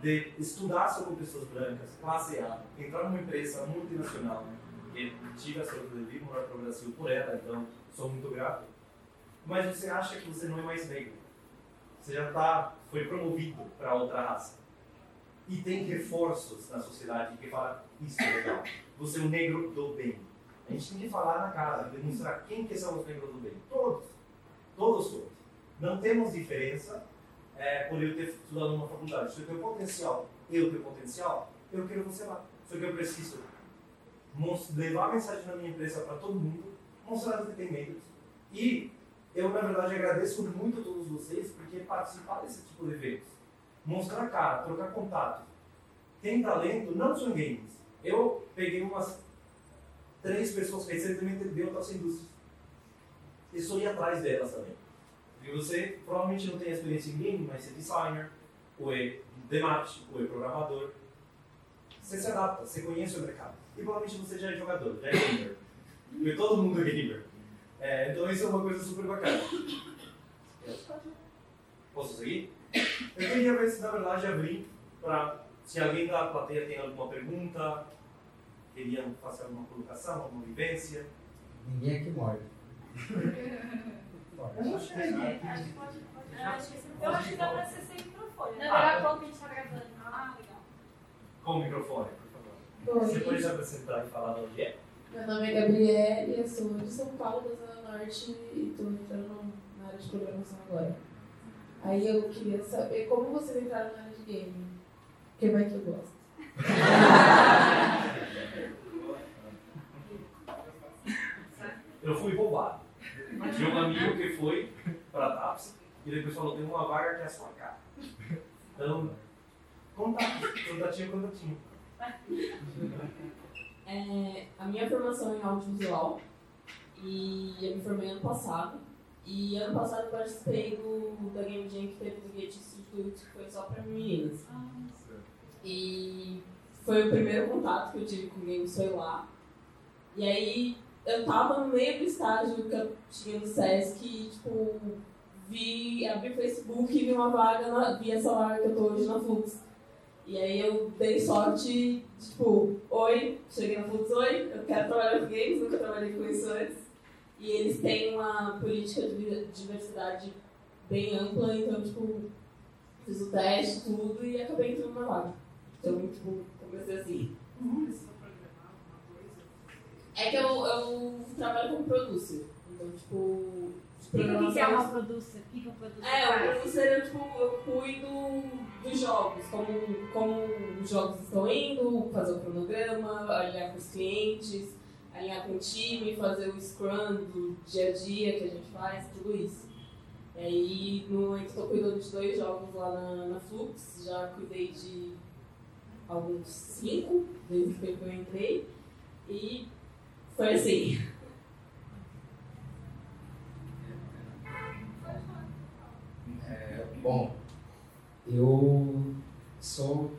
De estudar sobre pessoas brancas, classe A, entrar numa empresa multinacional, que tive a sorte de vir morar para o Brasil por ela, então sou muito grato. Mas você acha que você não é mais negro. Você já tá, foi promovido para outra raça. E tem reforços na sociedade que falam, isso é legal. Você é um negro do bem. A gente tem que falar na cara, demonstrar quem que são os negros do bem. Todos. Todos, todos não temos diferença, é, por eu ter estudado numa faculdade. Se eu tenho potencial, eu tenho potencial, eu quero você lá. Só que eu preciso levar a mensagem da minha empresa para todo mundo, mostrar os detendimentos. E eu, na verdade, agradeço muito a todos vocês porque participar desse tipo de eventos, mostrar cara, trocar contato. Tem talento, não só em games. Eu peguei umas três pessoas recentemente de outras indústrias. E só ia atrás delas também. E você provavelmente não tem experiência em game, mas é designer, ou é demarche, ou é programador. Você se adapta, você conhece o mercado. E provavelmente você já é jogador, já é gamer. Porque todo mundo é gamer. É, então isso é uma coisa super bacana. Posso seguir? Eu queria ver se na verdade abrir para se alguém da plateia tem alguma pergunta, queria fazer alguma colocação, alguma vivência. Ninguém aqui morde. (laughs) Eu que acho que pode. pode- Eu acho que Eu acho que dá pra ser sem microfone. né? Não, melhor qual que a gente tá gravando. Ah, legal. Com o microfone, por favor. Você pode se apresentar e falar de onde é? Meu nome é Gabriele, eu sou de São Paulo, da Zona Norte, e estou entrando na área de programação agora. Aí eu queria saber como vocês entraram na área de game. Porque vai que eu gosto. (laughs) Eu fui roubado. Tinha um amigo que foi para TAPS e depois falou: tem uma vaga que é a sua cara. Então, contato, contatinho, contatinho. É, a minha formação é em audiovisual e eu me formei ano passado. E ano passado eu participei do, da Game Jam que teve do Gate Institute, que foi só para meninas. E foi o primeiro contato que eu tive com games, foi lá. E aí eu tava no meio do estágio que eu tinha no Sesc e, tipo, vi, abri o Facebook e vi uma vaga, na, vi essa vaga que eu tô hoje na Flux. E aí eu dei sorte, tipo, oi, cheguei na Flux, oi, eu quero trabalhar com games, nunca trabalhei com isso antes. E eles têm uma política de diversidade bem ampla, então, tipo, fiz o teste, tudo, e acabei entrando na vaga. Então, tipo, comecei assim. É que eu, eu trabalho como producer. Então, tipo. o que que é uma producer? O que que é um producer É, o producer, eu, tipo, eu cuido dos jogos, como, como os jogos estão indo, fazer o cronograma, alinhar com os clientes, alinhar com o time, fazer o scrum do dia a dia que a gente faz, tudo isso. E aí, no momento, estou cuidando de dois jogos lá na, na Flux, já cuidei de alguns cinco, desde que eu entrei, e foi assim. É, bom, eu sou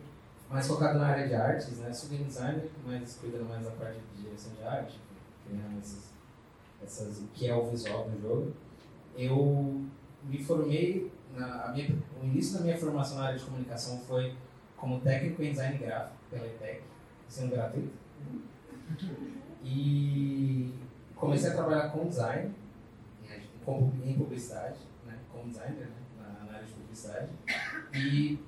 mais focado na área de artes, né? Sou game designer, mas cuidando mais da parte de direção de arte, criando essas, essas, que é o visual do jogo. Eu me formei, na, a minha, o início da minha formação na área de comunicação foi como técnico em design gráfico pela ETEC, sendo gratuito. E comecei a trabalhar com design, em- publicidade, né? como designer, né? na, área de publicidade. E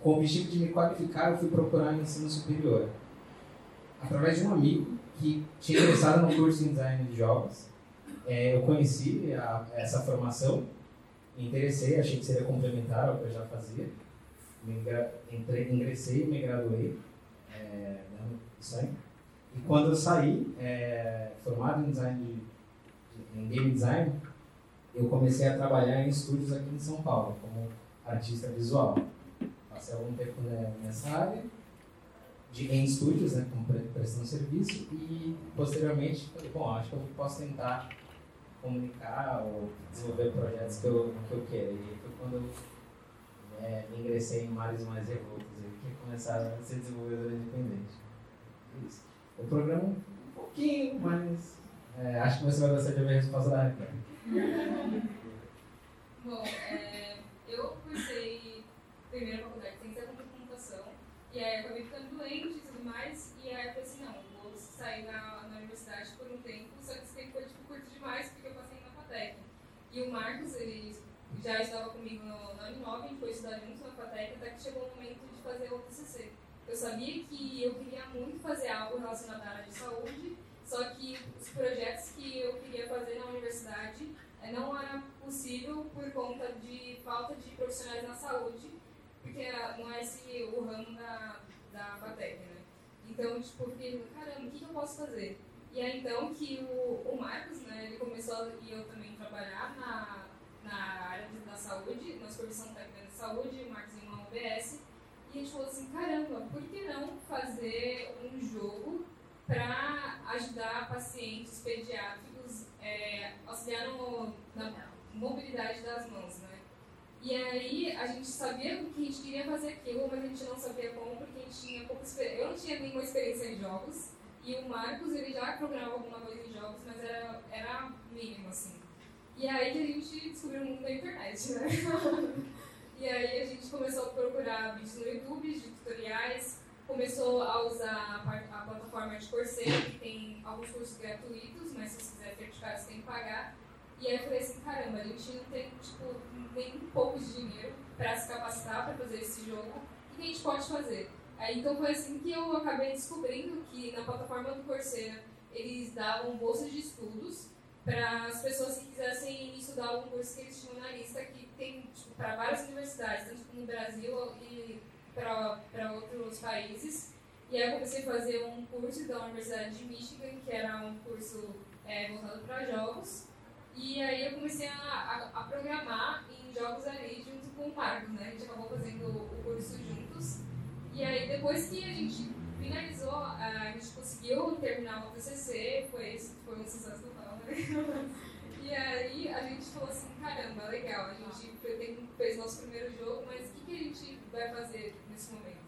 com o objetivo de me qualificar, eu fui procurar um ensino superior. Através de um amigo que tinha ingressado no curso em design de jogos, eh, eu conheci a- essa formação, me interessei, achei que seria complementar ao que eu já fazia. Me entrei, ingressei e me graduei dando isso aí. E quando eu saí, eh, formado em design de, de- em game design, eu comecei a trabalhar em estúdios aqui em São Paulo, como artista visual. Passei algum tempo né, nessa área, de, em estúdios, né, como pre- prestando serviço, e posteriormente falei, bom, acho que eu posso tentar comunicar ou desenvolver projetos que eu, que eu quero. E foi quando eu é, me ingressei em mares mais revoltos, aí, que começaram a ser desenvolvedor independente. É Isso. Eu programo um pouquinho, mas é, acho que você vai gostar de a resposta da Raquel. (laughs) Bom, é, eu cursei primeiro a faculdade de ciência da computação, e aí acabei ficando doente e tudo mais, e aí eu falei assim, não, vou sair na, na universidade por um tempo, só que esse tempo foi tipo, curto demais, porque eu passei na FATEC. E o Marcos, ele já estava comigo no, a gente foi estudar juntos na FATEC, até que chegou o momento de fazer o TCC. Eu sabia que eu queria muito fazer algo relacionado à área de saúde, só que os projetos que eu queria fazer na universidade é, não era possível por conta de falta de profissionais na saúde, porque não é esse o ramo da, da FATEC, né? Então, tipo, eu fiquei, caramba, o que, eu posso fazer? E é então que o, o Marcos, né, ele começou e eu também trabalhar na, na área da saúde, na supervisão técnica de saúde, o Marcos em uma OBS, a gente falou assim, caramba, por que não fazer um jogo para ajudar pacientes pediátricos é, auxiliar no, na mobilidade das mãos, né? E aí a gente sabia que a gente queria fazer aquilo, mas a gente não sabia como, porque a gente tinha pouca experiência. Eu não tinha nenhuma experiência em jogos, e o Marcos, ele já programava alguma coisa em jogos, mas era, era mínimo, assim. E aí que a gente descobriu o mundo da internet, né? (laughs) e aí a gente começou a procurar vídeos no YouTube de tutoriais, começou a usar a, plataforma de Coursera, que tem alguns cursos gratuitos, mas se você quiser certificar, você tem que pagar. E aí eu falei assim, caramba, a gente não tem, tipo, nem um pouco de dinheiro para se capacitar para fazer esse jogo. O que a gente pode fazer? Aí, então foi assim que eu acabei descobrindo que na plataforma do Coursera eles davam bolsas de estudos para as pessoas que quisessem estudar algum curso que eles tinham na lista, que tem tipo, para várias universidades, tanto no Brasil e para outros países. E aí eu comecei a fazer um curso da Universidade de Michigan, que era um curso é, voltado para jogos. E aí eu comecei a, a, a, programar em jogos ali junto com o Marcos, né? A gente acabou fazendo o curso juntos. E aí, depois que a gente finalizou, a gente conseguiu terminar o TCC, foi, foi um sucesso total, né? E aí a gente falou assim, caramba, legal, a gente fez nosso primeiro jogo, mas o que, que a gente vai fazer nesse momento?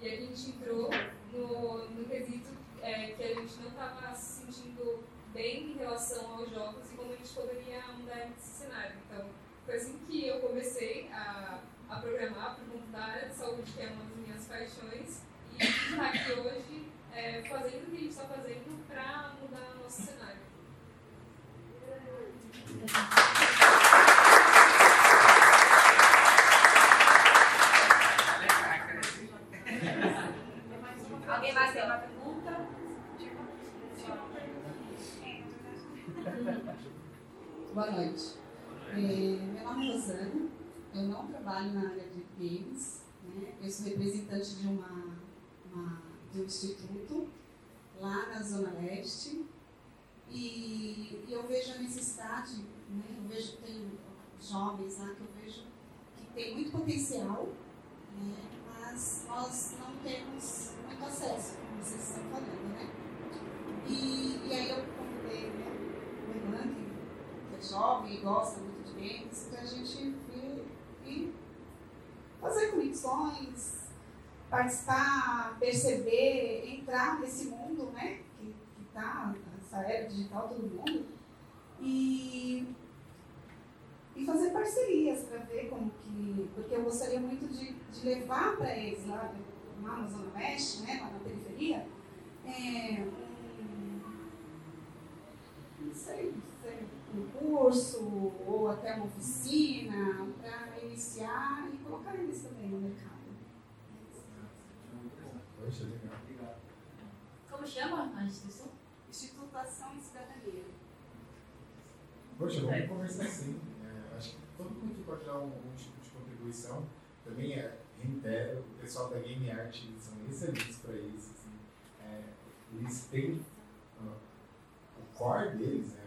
E a gente entrou no, no quesito é, que a gente não estava se sentindo bem em relação aos jogos e como a gente poderia mudar esse cenário. Então, foi assim que eu comecei a, a programar por conta da área de saúde, que é uma das minhas paixões, e estar aqui hoje é, fazendo o que a gente está fazendo para mudar o nosso cenário. Noite. É, meu nome é Rosana, eu não trabalho na área de games, né? eu sou representante de, uma, uma, de um instituto lá na Zona Leste e, e eu vejo a necessidade, né? eu vejo que tem jovens lá que eu vejo que tem muito potencial, né? mas nós não temos muito acesso, como vocês estão falando, né? E, e aí eu convidei né, que é jovem e gosta muito de games, para a gente vir e fazer conexões, participar, perceber, entrar nesse mundo, né? Que está, essa era digital, todo mundo. E, e fazer parcerias para ver como que. Porque eu gostaria muito de, de levar para eles lá, lá na Zona Oeste, né, lá na periferia, é, um, não sei, um curso ou até uma oficina para iniciar e colocar eles também no mercado. Poxa, legal. Como chama a instituição? Instituto Ação e Cidadania. Poxa, vamos conversar sim. É, acho que todo mundo que pode dar um, um, tipo de contribuição. Também é, reitero, o pessoal da Game Art eles são excelentes para isso. Assim. É, eles têm uh, o core deles, né?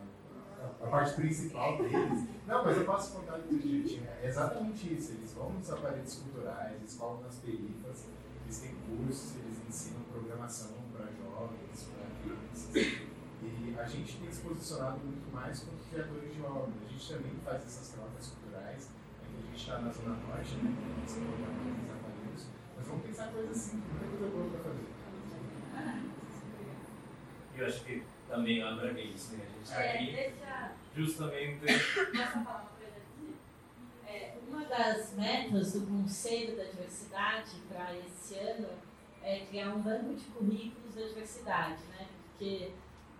A parte principal deles. Não, mas eu posso contar do jeitinho. É exatamente isso. Eles vão nos aparelhos culturais, eles falam nas perifas, eles têm cursos, eles ensinam programação para jovens, para crianças. E a gente tem se posicionado muito mais como criadores de obras. A gente também faz essas trocas culturais. Aqui a gente está na Zona Norte, né? Nós aparelhos. Mas vamos pensar coisas assim, muita coisa boa para fazer. Eu acho que também a Abra Games, né? A gente está É, aqui deixa- justamente. Posso falar uma coisa aqui? É, uma das metas do Conselho da Diversidade para esse ano é criar um banco de currículos da diversidade, né? Porque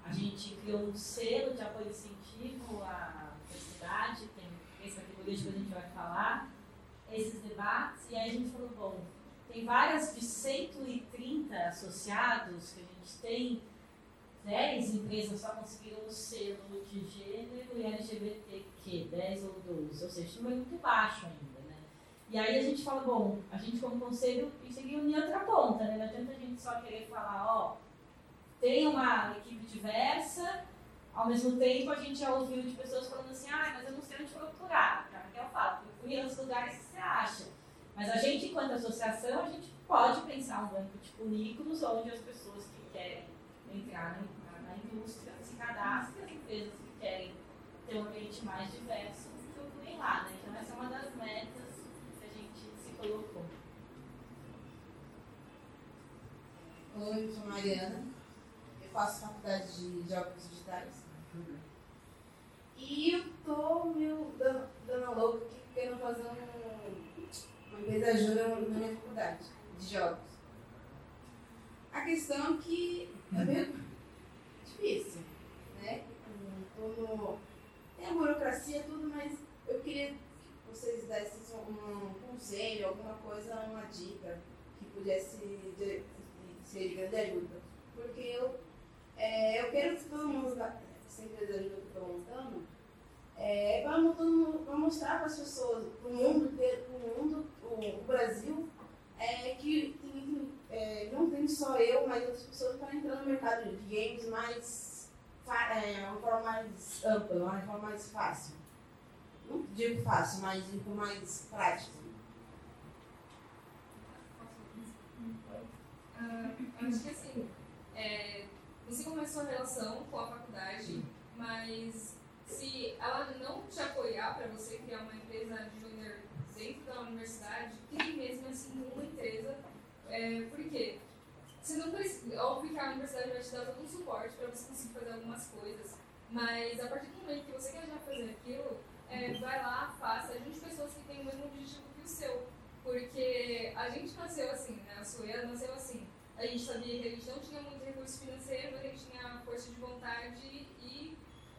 a gente criou um selo de apoio científico à diversidade, tem esse categoria que a gente vai falar, esses debates, e aí a gente falou, bom, tem várias de 130 associados que a gente tem, 10 empresas só conseguiram o selo de gênero e LGBTQ, 10 ou 12, ou seja, número muito baixo ainda, né? E aí a gente fala, bom, a gente como conselho tem que unir outra ponta, né? Não adianta a gente só querer falar, ó, tem uma equipe diversa, ao mesmo tempo a gente já ouviu de pessoas falando assim, ah, mas eu não sei onde procurar, tá? que é o fato, procure nos lugares que você acha. Mas a gente, enquanto associação, a gente pode pensar um banco de currículos onde as pessoas que querem entrar na, na indústria se cadastrem, as empresas que querem ter um ambiente mais diverso procurem lá. Né? Então essa é uma das metas que a gente se colocou. Oi, eu sou Mariana. Eu faço faculdade de Jogos Digitais. E eu tô meio dando, dando a louca aqui, querendo fazer um, uma empresa júnior na minha faculdade de jogos. A questão é que é meio difícil, né? No, tem a burocracia tudo, mas eu queria que vocês dessem um conselho, alguma coisa, uma dica que pudesse de, ser de grande ajuda. Porque eu, é, eu quero que todo mundo, essa empresa ajuda que estou montando, é, para mostrar para as pessoas, para o mundo inteiro, para o mundo, o, Brasil, é, que tem, é, não tem só eu, mas outras pessoas estão entrando no mercado de games mais, é, uma forma mais ampla, uma forma mais fácil. Não digo fácil, mas digo mais prático. Ah, acho que assim, é, você começou a relação com a faculdade, mas se ela não te apoiar para você criar uma empresa júnior dentro da universidade, crie mesmo assim uma empresa. É, por quê? Você não precisa, óbvio que a universidade vai te dar todo um suporte para você conseguir fazer algumas coisas, mas a partir do momento que você quer já fazer aquilo, é, vai lá, faça, junte pessoas que têm o mesmo objetivo que o seu. Porque a gente nasceu assim, né? A Suela nasceu assim. A gente sabia que a gente não tinha muito recurso financeiro, mas a gente tinha força de vontade e,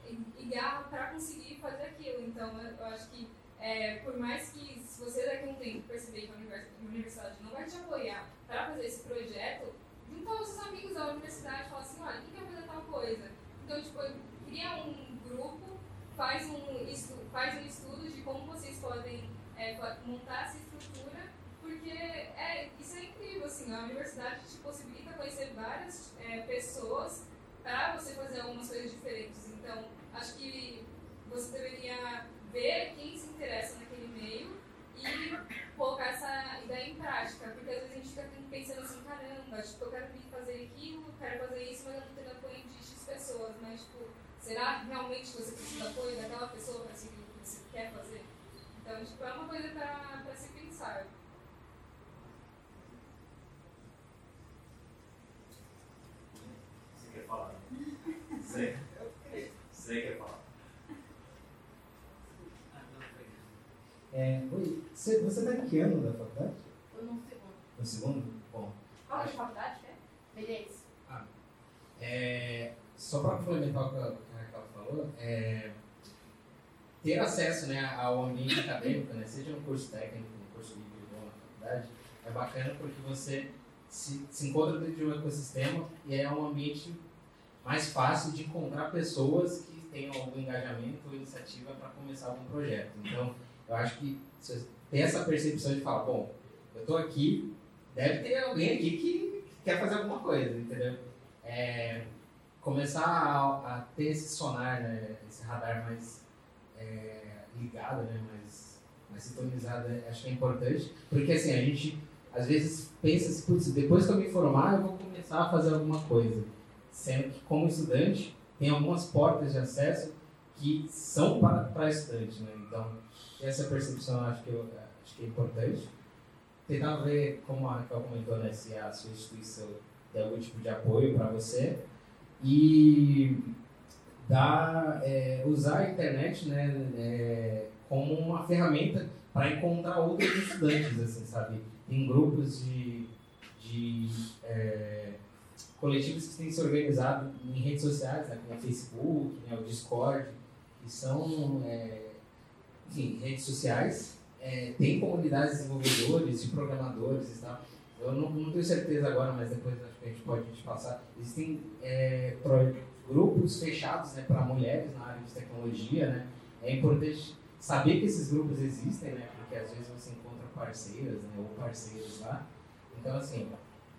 e, e garra para conseguir fazer aquilo. Então, eu acho que, é, por mais que se você daqui a um tempo perceber que a universidade não vai te apoiar para fazer esse projeto, junta os seus amigos da universidade e fala assim, olha, quem quer fazer tal coisa? Então, tipo, cria um grupo, faz um, estudo, faz um estudo de como vocês podem é, montar essa estrutura, porque é, isso é incrível, assim, a universidade te possibilita conhecer várias é, pessoas para você fazer algumas coisas diferentes. Então, acho que você deveria ver quem se interessa naquele meio e colocar essa ideia em prática, porque às vezes a gente fica pensando assim, caramba, tipo, eu quero vir fazer aquilo, quero fazer isso, mas eu não tenho apoio de X pessoas, mas tipo, será realmente que você precisa de apoio daquela pessoa para seguir o que você quer fazer? Então, tipo, é uma coisa para se pensar. Você quer falar? Zé. (laughs) Zé quer falar. É, oi, você, você tá em que ano da faculdade? Eu no segundo. No segundo? Bom. Qual é a faculdade é? Beleza. Ah, é, só para complementar o que a Raquel falou, é, ter acesso né, ao ambiente acadêmico, né, seja um curso técnico, um curso individual na faculdade, é bacana porque você se, se encontra dentro de um ecossistema e é um ambiente mais fácil de encontrar pessoas que tenham algum engajamento ou iniciativa para começar algum projeto. Então, eu acho que você tem essa percepção de falar, bom, eu estou aqui, deve ter alguém aqui que quer fazer alguma coisa, entendeu? É, começar a, a, ter esse sonar, né, esse radar mais é, ligado, né, mais, mais sintonizado, é, acho que é importante, porque assim, a gente às vezes pensa assim, putz, depois que eu me formar eu vou começar a fazer alguma coisa, sendo que como estudante tem algumas portas de acesso que são para, para estudante, né, então essa percepção acho que, acho que é importante. Tentar ver, como a Raquel comentou, né, se a sua instituição tem algum tipo de apoio para você e dar, é, usar a internet né, é, como uma ferramenta para encontrar outros estudantes, assim, sabe? Tem grupos de, de é, coletivos que têm se organizado em redes sociais, né, como o Facebook, né, o Discord, que são, é, enfim, redes sociais. É, tem comunidades de desenvolvedores, de programadores e tal. eu não, não tenho certeza agora, mas depois acho que a gente pode passar. Existem é, grupos fechados né, para mulheres na área de tecnologia, né? É importante saber que esses grupos existem, né? Porque às vezes você encontra parceiras, né? Ou parceiros lá. Então, assim,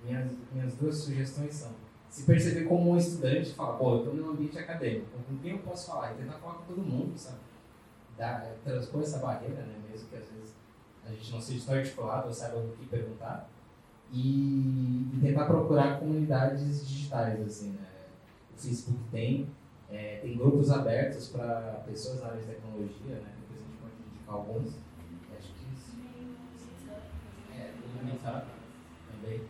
minhas, minhas duas sugestões são se perceber como um estudante, falar, pô, eu estou no ambiente acadêmico, com quem eu posso falar? E tentar falar com todo mundo, sabe? Dar, transpor essa barreira, né? Mesmo que às vezes a gente não seja tão articulado ou saiba o que perguntar. E, e tentar procurar comunidades digitais, assim, né? O Facebook tem, é, tem grupos abertos para pessoas na área de tecnologia, né? Depois a gente pode indicar alguns. Acho que isso é fundamental também.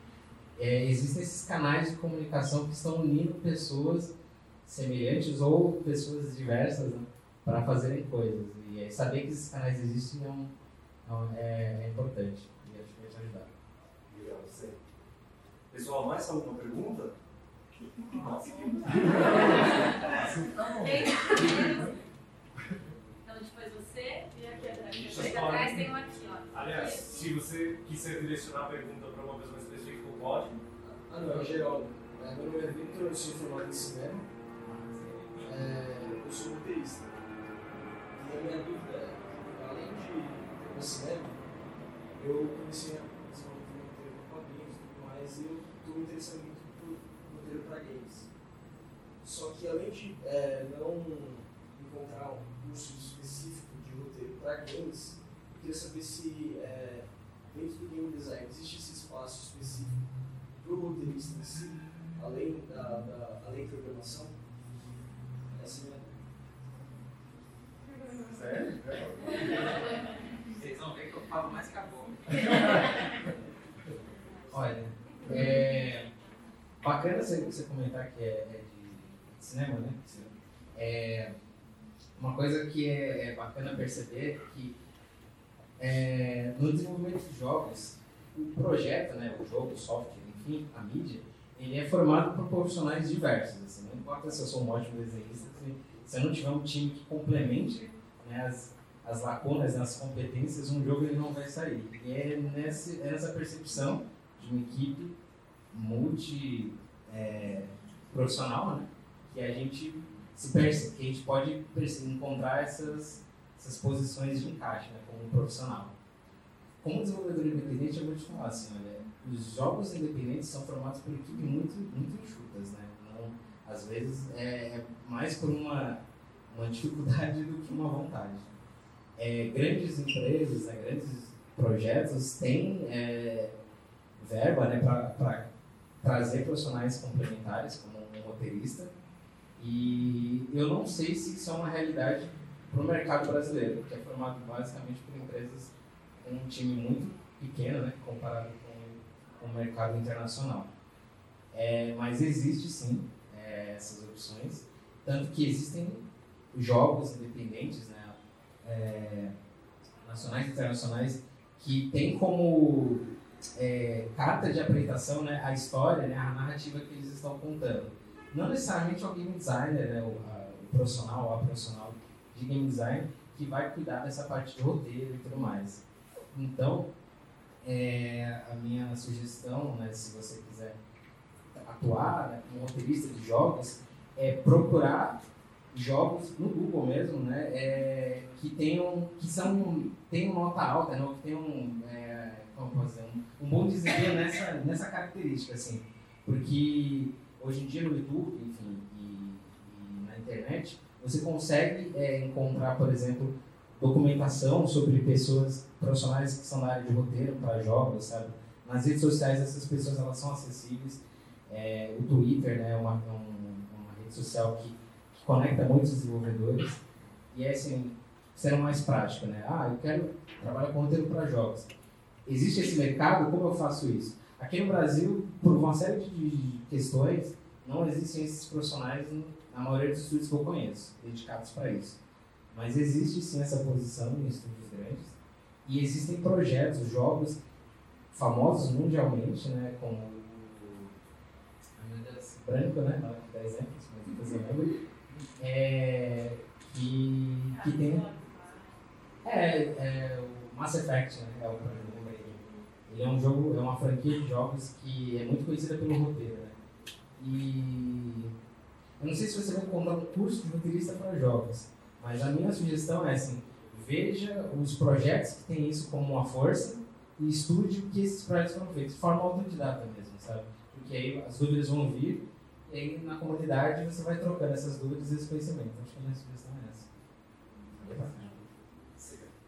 É, existem esses canais de comunicação que estão unindo pessoas semelhantes ou pessoas diversas né, para fazerem coisas. E aí, saber que esses canais existem é, um, é um- é- é importante. E acho que vai te ajudar. Obrigado, você. Pessoal, mais alguma pergunta? Nossa, que... (laughs) Então, depois você e aqui atrás. Chega atrás, tem um aqui, ó. Aliás, se você quiser direcionar a pergunta para uma pessoa específica, pode. Ah, não, é o Geraldo. É, meu nome é Victor, eu sou formado em cinema. É, eu sou roteirista. E a minha dúvida é, além de no cinema, eu comecei a desenvolver um roteiro para quadrinhos e tudo mais, e eu estou me interessando muito por roteiro para games. Só que além de é, não encontrar um curso específico de roteiro para games, eu queria saber se é, dentro do game design existe esse espaço específico para o roteirista em si, além da, da além programação? Essa é a minha Sério? Vocês vão ver que eu falo mais que a boca. (laughs) Olha, é bacana você, comentar que é, é de cinema, né? É, uma coisa que é, é bacana perceber é que é, no desenvolvimento de jogos, o projeto, né, o jogo, o software, enfim, a mídia, ele é formado por profissionais diversos. Assim, não importa se eu sou um ótimo desenhista, se, se eu não tiver um time que complemente né, as, as lacunas, né, as competências, um jogo ele não vai sair. E é, nesse, é nessa percepção de uma equipe multi é, profissional, né, que a gente se perce, que a gente pode encontrar essas, essas posições de encaixe, né, como profissional. Como desenvolvedor independente, eu vou te falar assim, olha, os jogos independentes são formados por equipes muito, muito enxutas, né? Não, às vezes é, é mais por uma, uma dificuldade (laughs) do que uma vontade. É, grandes empresas, né, grandes projetos têm é, verba né, para trazer profissionais complementares, como um roteirista, e eu não sei se isso é uma realidade para o mercado brasileiro, que é formado basicamente por empresas com um time muito pequeno, né, comparado com, o mercado internacional. É, mas existe sim é, essas opções, tanto que existem jogos independentes, né, é, nacionais e internacionais, que tem como é, carta de apresentação né, a história, né, a narrativa que eles estão contando. Não necessariamente é o game designer, né, o, a, o profissional ou a profissional de game design que vai cuidar dessa parte de roteiro e tudo mais. Então, é, a minha sugestão, né, se você quiser atuar né, como roteirista de jogos, é procurar jogos no Google mesmo, né, é, que tenham, que são, tenham nota alta, ou que tenham, é, como um, um bom desempenho nessa, nessa característica, assim, porque hoje em dia no YouTube, enfim, e, e na internet, você consegue é, encontrar, por exemplo, documentação sobre pessoas profissionais que são da área de roteiro para jogos, sabe? Nas redes sociais essas pessoas elas são acessíveis. É, o Twitter né, é uma, é um- uma rede social que conecta muitos desenvolvedores e é assim, sendo mais prático, né? Ah, eu quero trabalhar com roteiro para jogos. Existe esse mercado? Como eu faço isso? Aqui no Brasil, por uma série de questões, não existem esses profissionais na maioria dos estúdios que eu conheço, dedicados para isso. Mas existe sim essa posição em estúdios grandes e existem projetos, jogos famosos mundialmente, né, como o branco, né, não dá exemplos, mas é, que, que tem é, é o Mass Effect, né, é o que eu ele é um jogo, é uma franquia de jogos que é muito conhecida pelo roteiro, né? E eu não sei se você vai encontrar um curso de roteirista para jogos, mas a minha sugestão é assim, veja os projetos que têm isso como uma força e estude o que esses projetos foram feitos, de forma autodidata mesmo, sabe? Porque aí as dúvidas vão vir e aí na comunidade você vai trocando essas dúvidas e esse conhecimento. Acho que a minha sugestão é essa.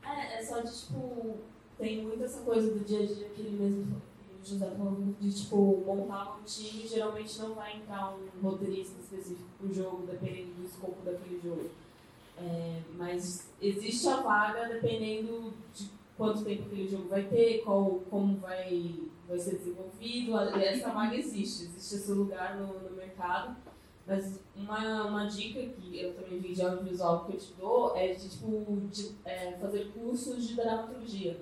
É, é só de, tipo, tem muito essa coisa do dia a dia que ele mesmo, que o José falou, de, tipo, montar um time, geralmente não vai entrar um roteirista específico pro jogo, dependendo do escopo daquele jogo. É, mas existe a vaga dependendo de quanto tempo aquele jogo vai ter, qual, como vai, vai ser desenvolvido. Essa vaga existe, existe esse lugar no, no mercado. Mas uma, uma dica que eu também vi de audiovisual que eu te dou é de, tipo, de, é, fazer cursos de dramaturgia.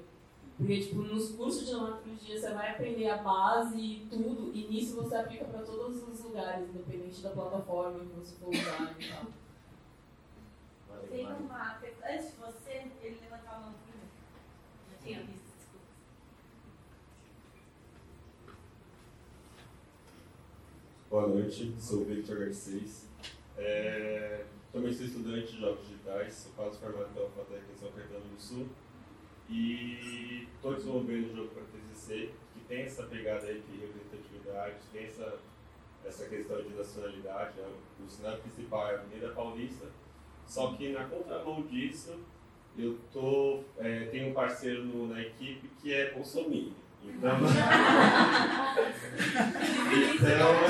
Porque, tipo, nos cursos de dramaturgia você vai aprender a base e tudo, e nisso você aplica para todos os lugares, independente da plataforma que você for usar e tal. Tem uma. Antes de você, ele levantou a mão. Já tinha visto, desculpa. Boa noite, sou o Victor Garcês. É, também sou estudante de jogos digitais, sou quase formado pela FATEC em São Caetano do Sul. E estou desenvolvendo um jogo para TCC, que tem essa pegada aí de representatividade, tem essa, essa questão de nacionalidade. Né? O cenário principal é a Avenida Paulista, só que na contramão disso, eu tô, é, tenho um parceiro no, na equipe que é Bolsonaro. Então, (laughs) (laughs) então,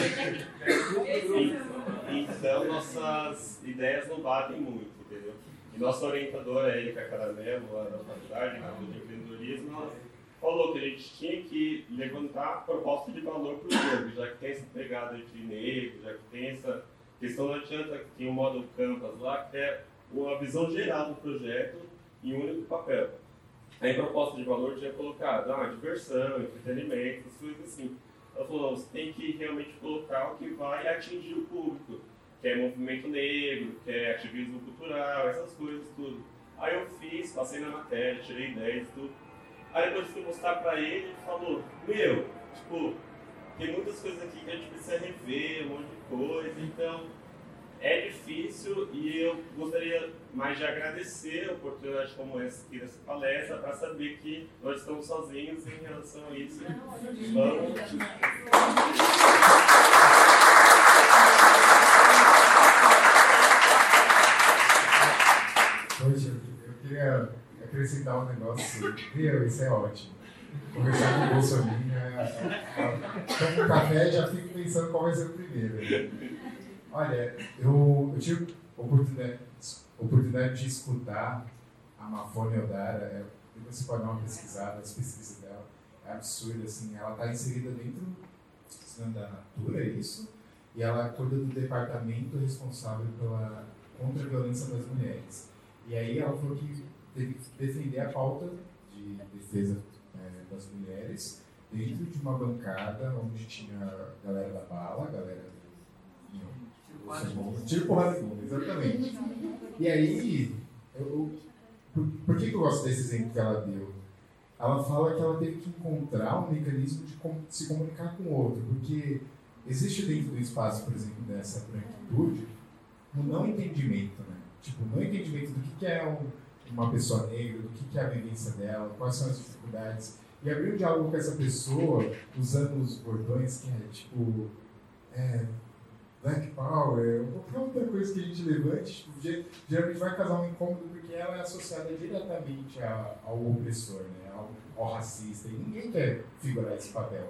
ideias não batem muito, entendeu? E nosso orientador, a Erika Caramelo, lá da faculdade, na de empreendedorismo, falou que a gente tinha que levantar proposta de valor para o jogo, já que tem essa pegada de negro, já que tem essa questão, não adianta que tem o modo Canvas lá, que é uma visão geral do projeto em um único papel. Aí, proposta de valor tinha colocado ah, diversão, entretenimento, coisas assim. Ela falou, não, você tem que realmente colocar o que vai atingir o público, que é movimento negro, que é ativismo cultural, essas coisas tudo. Aí eu fiz, passei na matéria, tirei ideias e tudo. Aí depois fui mostrar pra ele, ele falou, meu, tipo, tem muitas coisas aqui que a gente precisa rever, um monte de coisa, então é difícil e eu gostaria mais de agradecer a oportunidade como essa aqui dessa palestra para saber que nós estamos sozinhos em relação a isso. Vamos. Hoje eu queria acrescentar um negócio. Meu, isso é ótimo. Conversar com o Bolsonaro é. Tomo um café já fico pensando qual vai ser o primeiro. Olha, eu, eu tive oportunidade, oportunidade de escutar a Mafone Eldara. É, depois você pode dar uma pesquisada, as pesquisas dela. É absurdo, assim. Ela está inserida dentro da Natura, é isso? E ela cuida do departamento responsável pela contra a violência das mulheres. E aí ela falou que teve que defender a pauta de defesa é, das mulheres dentro de uma bancada onde tinha a galera da bala, a galera do. Tiro porrada de bomba, exatamente. E aí, eu, por, por que, que eu gosto desse exemplo que ela deu? Ela fala que ela teve que encontrar um mecanismo de se comunicar com o outro, porque existe dentro do espaço, por exemplo, dessa branquitude, um não entendimento, né? Tipo, não entendimento do que, que é um, uma pessoa negra, do que, que é a vivência dela, quais são as dificuldades. E abrir um diálogo com essa pessoa, usando os bordões que é tipo. É, Black Power, qualquer outra coisa que a gente levante, tipo, geralmente vai causar um incômodo porque ela é associada diretamente ao opressor, né? ao, ao racista, e ninguém quer figurar esse papel.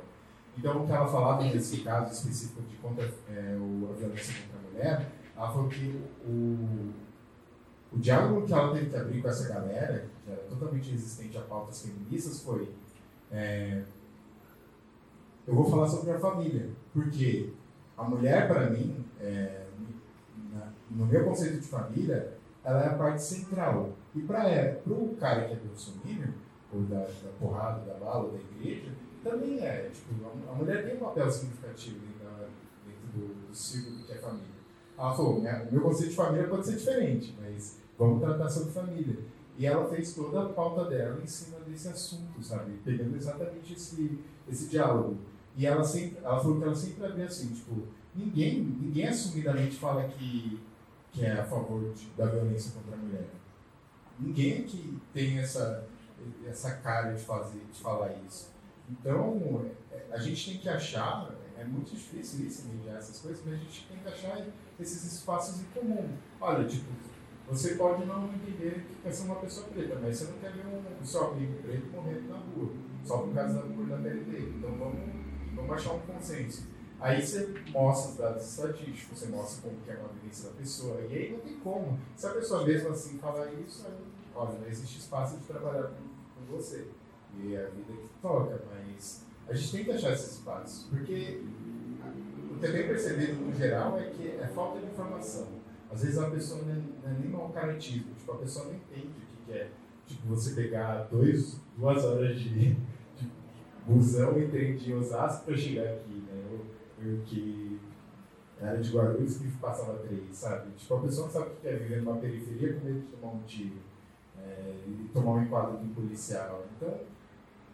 Então, o que ela falava nesse caso específico de contra, é, o, a violência contra a mulher, ela falou que o, o diálogo que ela teve que abrir com essa galera, que era totalmente resistente a pautas feministas, foi: é, eu vou falar sobre a família, porque a mulher, para mim, é, na, no meu conceito de família, ela é a parte central. E para é, o cara que é bolsominion, ou da, da porrada, da bala, da igreja, também é. Tipo, a, a mulher tem um papel significativo dentro, da, dentro do, do círculo que é família. Ela falou, o meu conceito de família pode ser diferente, mas vamos tratar sobre família. E ela fez toda a pauta dela em cima desse assunto, sabe? Pegando exatamente esse, esse diálogo. E ela sempre, ela falou que ela sempre vê assim, tipo, ninguém, ninguém assumidamente fala que, que é a favor de, da violência contra a mulher. Ninguém que tem essa, essa cara de fazer, de falar isso. Então, é, a gente tem que achar, é muito difícil isso, mediar essas coisas, mas a gente tem que achar esses espaços em comum. Olha, tipo, você pode não entender que quer ser uma pessoa preta, mas você não quer ver um, seu amigo preto morrendo na rua, só por causa da cor da pele dele. Então vamos, vamos achar um consenso. Aí você mostra os dados estatísticos, você mostra como que é a vivência da pessoa, e aí não tem como. Se a pessoa mesmo assim falar isso, aí, olha, não existe espaço de trabalhar com, com você. E é a vida que toca, mas a gente tem que achar esses espaços, porque o que eu tenho percebido no geral é que é falta de informação. Às vezes a pessoa não é, não é nem mau caratismo, tipo, a pessoa não entende o que, é tipo, você pegar dois, duas horas de, de busão e trem de Osasco para chegar aqui, né? Eu, eu que era de Guarulhos que passava três, sabe? Tipo, a pessoa não sabe o que é viver numa periferia com medo de tomar um tiro é, e tomar um enquadro de um policial. Então,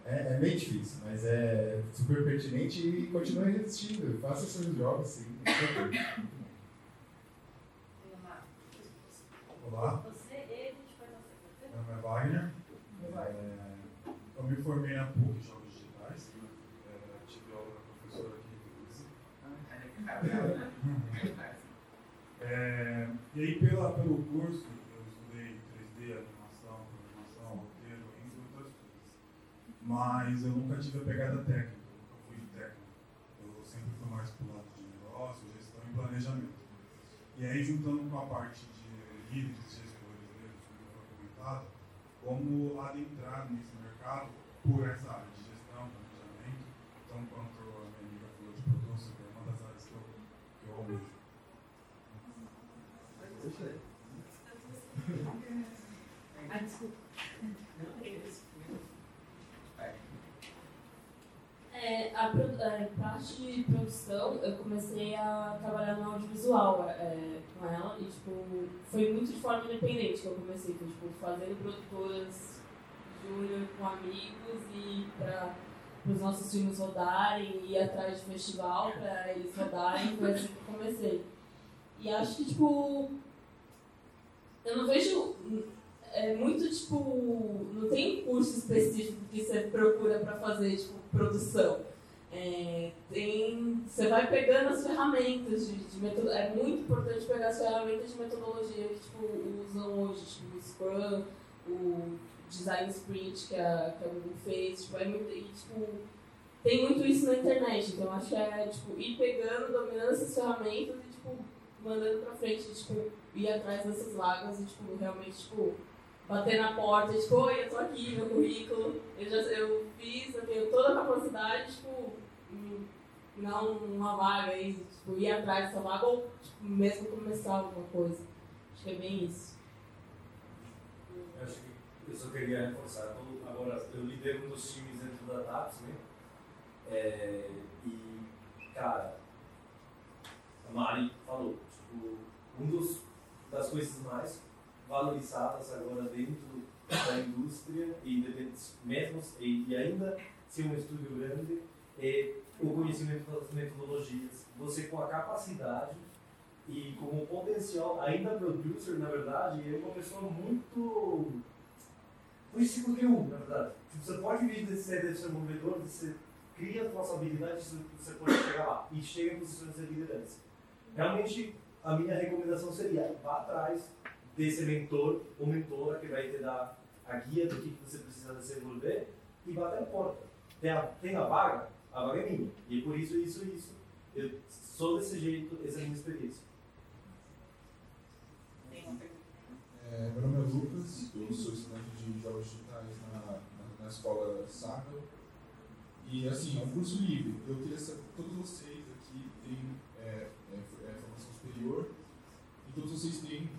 é, é meio difícil, mas é super pertinente e continue resistindo. Faça seus jogos, sim. Olá. Meu nome é Wagner. É, eu me formei na PUC Jogos Digitais. É, tive aula com a professora aqui. É, e aí, pela, pelo curso, eu estudei 3D, animação, programação, roteiro, entre outras coisas. Mas eu nunca tive a pegada técnica, nunca fui técnico. Eu sempre fui mais pro lado de negócio, gestão e planejamento. E aí, juntando com a parte de líderes, gestores, né, que foi comentado, como adentrar nesse mercado por essa área de gestão, planejamento, então quanto a minha amiga falou de produção, que é uma das áreas que eu, que eu almejo. Ah, desculpa. É, a, a parte de produção, eu comecei a trabalhar no audiovisual é, com ela e, tipo, foi muito de forma independente que eu comecei, foi, tipo, fazendo produtoras júnior com amigos e para os nossos filmes rodarem ir atrás de festival para eles rodarem, foi assim que eu comecei. E acho que, tipo, eu não vejo é muito tipo não tem curso específico que você procura para fazer tipo produção. É, tem você vai pegando as ferramentas de, de é muito importante pegar as ferramentas de metodologia que tipo usam hoje tipo o Scrum o Design Sprint que a, que a Google fez tipo, é muito, e, tipo tem muito isso na internet então acho que é tipo ir pegando dominando essas ferramentas e tipo mandando pra frente tipo ir atrás dessas vagas e tipo realmente tipo bater na porta, tipo, oi, eu tô aqui, meu currículo, eu já eu fiz, eu tenho toda a capacidade, tipo, não uma vaga aí, tipo, ir atrás dessa vaga ou tipo, mesmo começar alguma coisa. Acho que é bem isso. Eu acho que eu só queria reforçar. Agora, eu lidero um dos times dentro da TAPS, né? É, e, cara, a Mari falou, tipo, um dos das coisas mais valorizadas agora dentro da indústria e mesmo e, ainda ser um estúdio grande é o conhecimento das metodologias. Você com a capacidade e com o potencial, ainda producer, na verdade, é uma pessoa muito ciclo de um, na verdade. Tipo, você pode vir de ser desenvolvedor, você cria as suas habilidades, você pode chegar lá e chega em posições de liderança. Realmente, a minha recomendação seria vá atrás desse mentor ou mentora que vai te dar a guia do que você precisa desenvolver e bater a porta. Tem a, tem a vaga? A vaga é minha. E por isso, isso, isso. Eu sou desse jeito, essa é a minha experiência. É, meu nome é Lucas, eu sou estudante de jogos digitais na, na, na escola Saga. E assim, é um curso livre. Eu queria saber, todos vocês aqui têm é, é, é, formação superior e todos vocês têm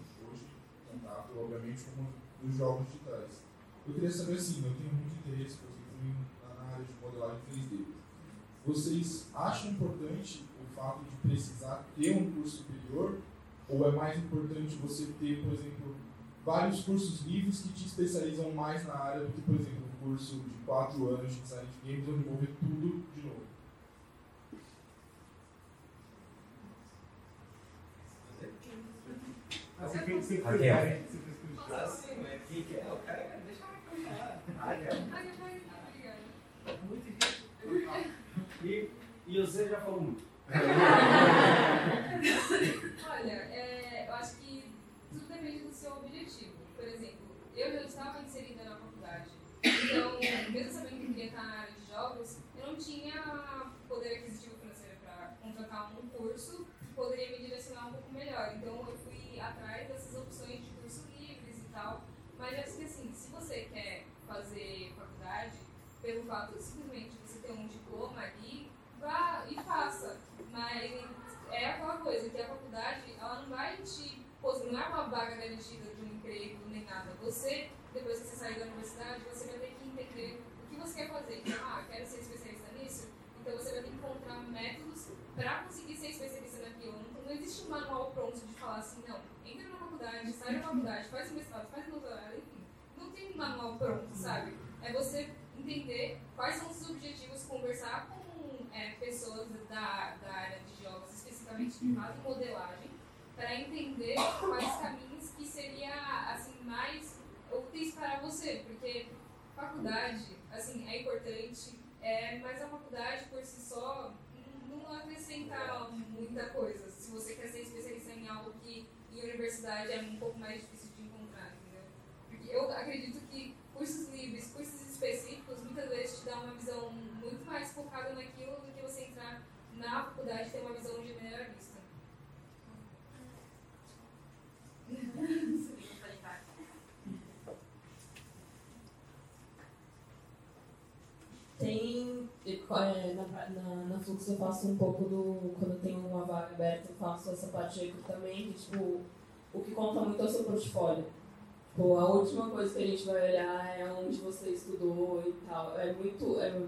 obviamente, com os jogos digitais. Eu queria saber assim, eu tenho muito interesse, por exemplo, em- na área de modelagem 3D. Vocês acham importante o fato de precisar ter um curso superior ou é mais importante você ter, por exemplo, vários cursos livres que te especializam mais na área do que, por exemplo, um curso de 4 anos de design de games onde envolve tudo de novo. Raquel. Assim, mas quem quer? O cara quer deixar E, e você já falou muito. Olha, é, eu acho que tudo depende do seu objetivo. Por exemplo, eu já estava inserida na faculdade. Então, mesmo sabendo que eu queria estar na área de jogos, eu não tinha poder aquisitivo financeiro para contratar um curso que poderia me direcionar um pouco melhor. Então, eu fui atrás dessas opções de tal. Mas acho que assim, se você quer fazer faculdade, pelo fato de simplesmente você ter um diploma ali, vá e faça. Mas é aquela coisa, que a faculdade, ela não vai te pos- não é uma vaga garantida de um emprego nem nada. Você, depois que você sair da universidade, você vai ter que entender o que você quer fazer. Então, ah, quero ser especialista então você vai ter que encontrar métodos para conseguir ser especialista naquilo. Não, não existe um manual pronto de falar assim, não, entra na faculdade, sai da faculdade, faz o mestrado, faz o doutorado, enfim. Não tem um manual pronto, sabe? É você entender quais são os objetivos, conversar com é, pessoas da, da área de jogos, especificamente que fazem modelagem, para entender quais caminhos que seria assim mais úteis para você, porque faculdade assim é importante, é, mas a faculdade por si só não- acrescenta muita coisa. Se você quer ser especialista em algo que em universidade é um pouco mais difícil de encontrar, entendeu? Porque eu acredito que cursos livres, cursos específicos, muitas vezes te dão uma visão muito mais focada naquilo do que você entrar na faculdade e ter uma visão generalista. (laughs) Tem. é, Na, na, na Flux eu faço um pouco do. Quando tenho uma vaga aberta, eu faço essa parte de recrutamento. Tipo, o que conta muito é o seu portfólio. Tipo, a última coisa que a gente vai olhar é onde você estudou e tal. É muito. É,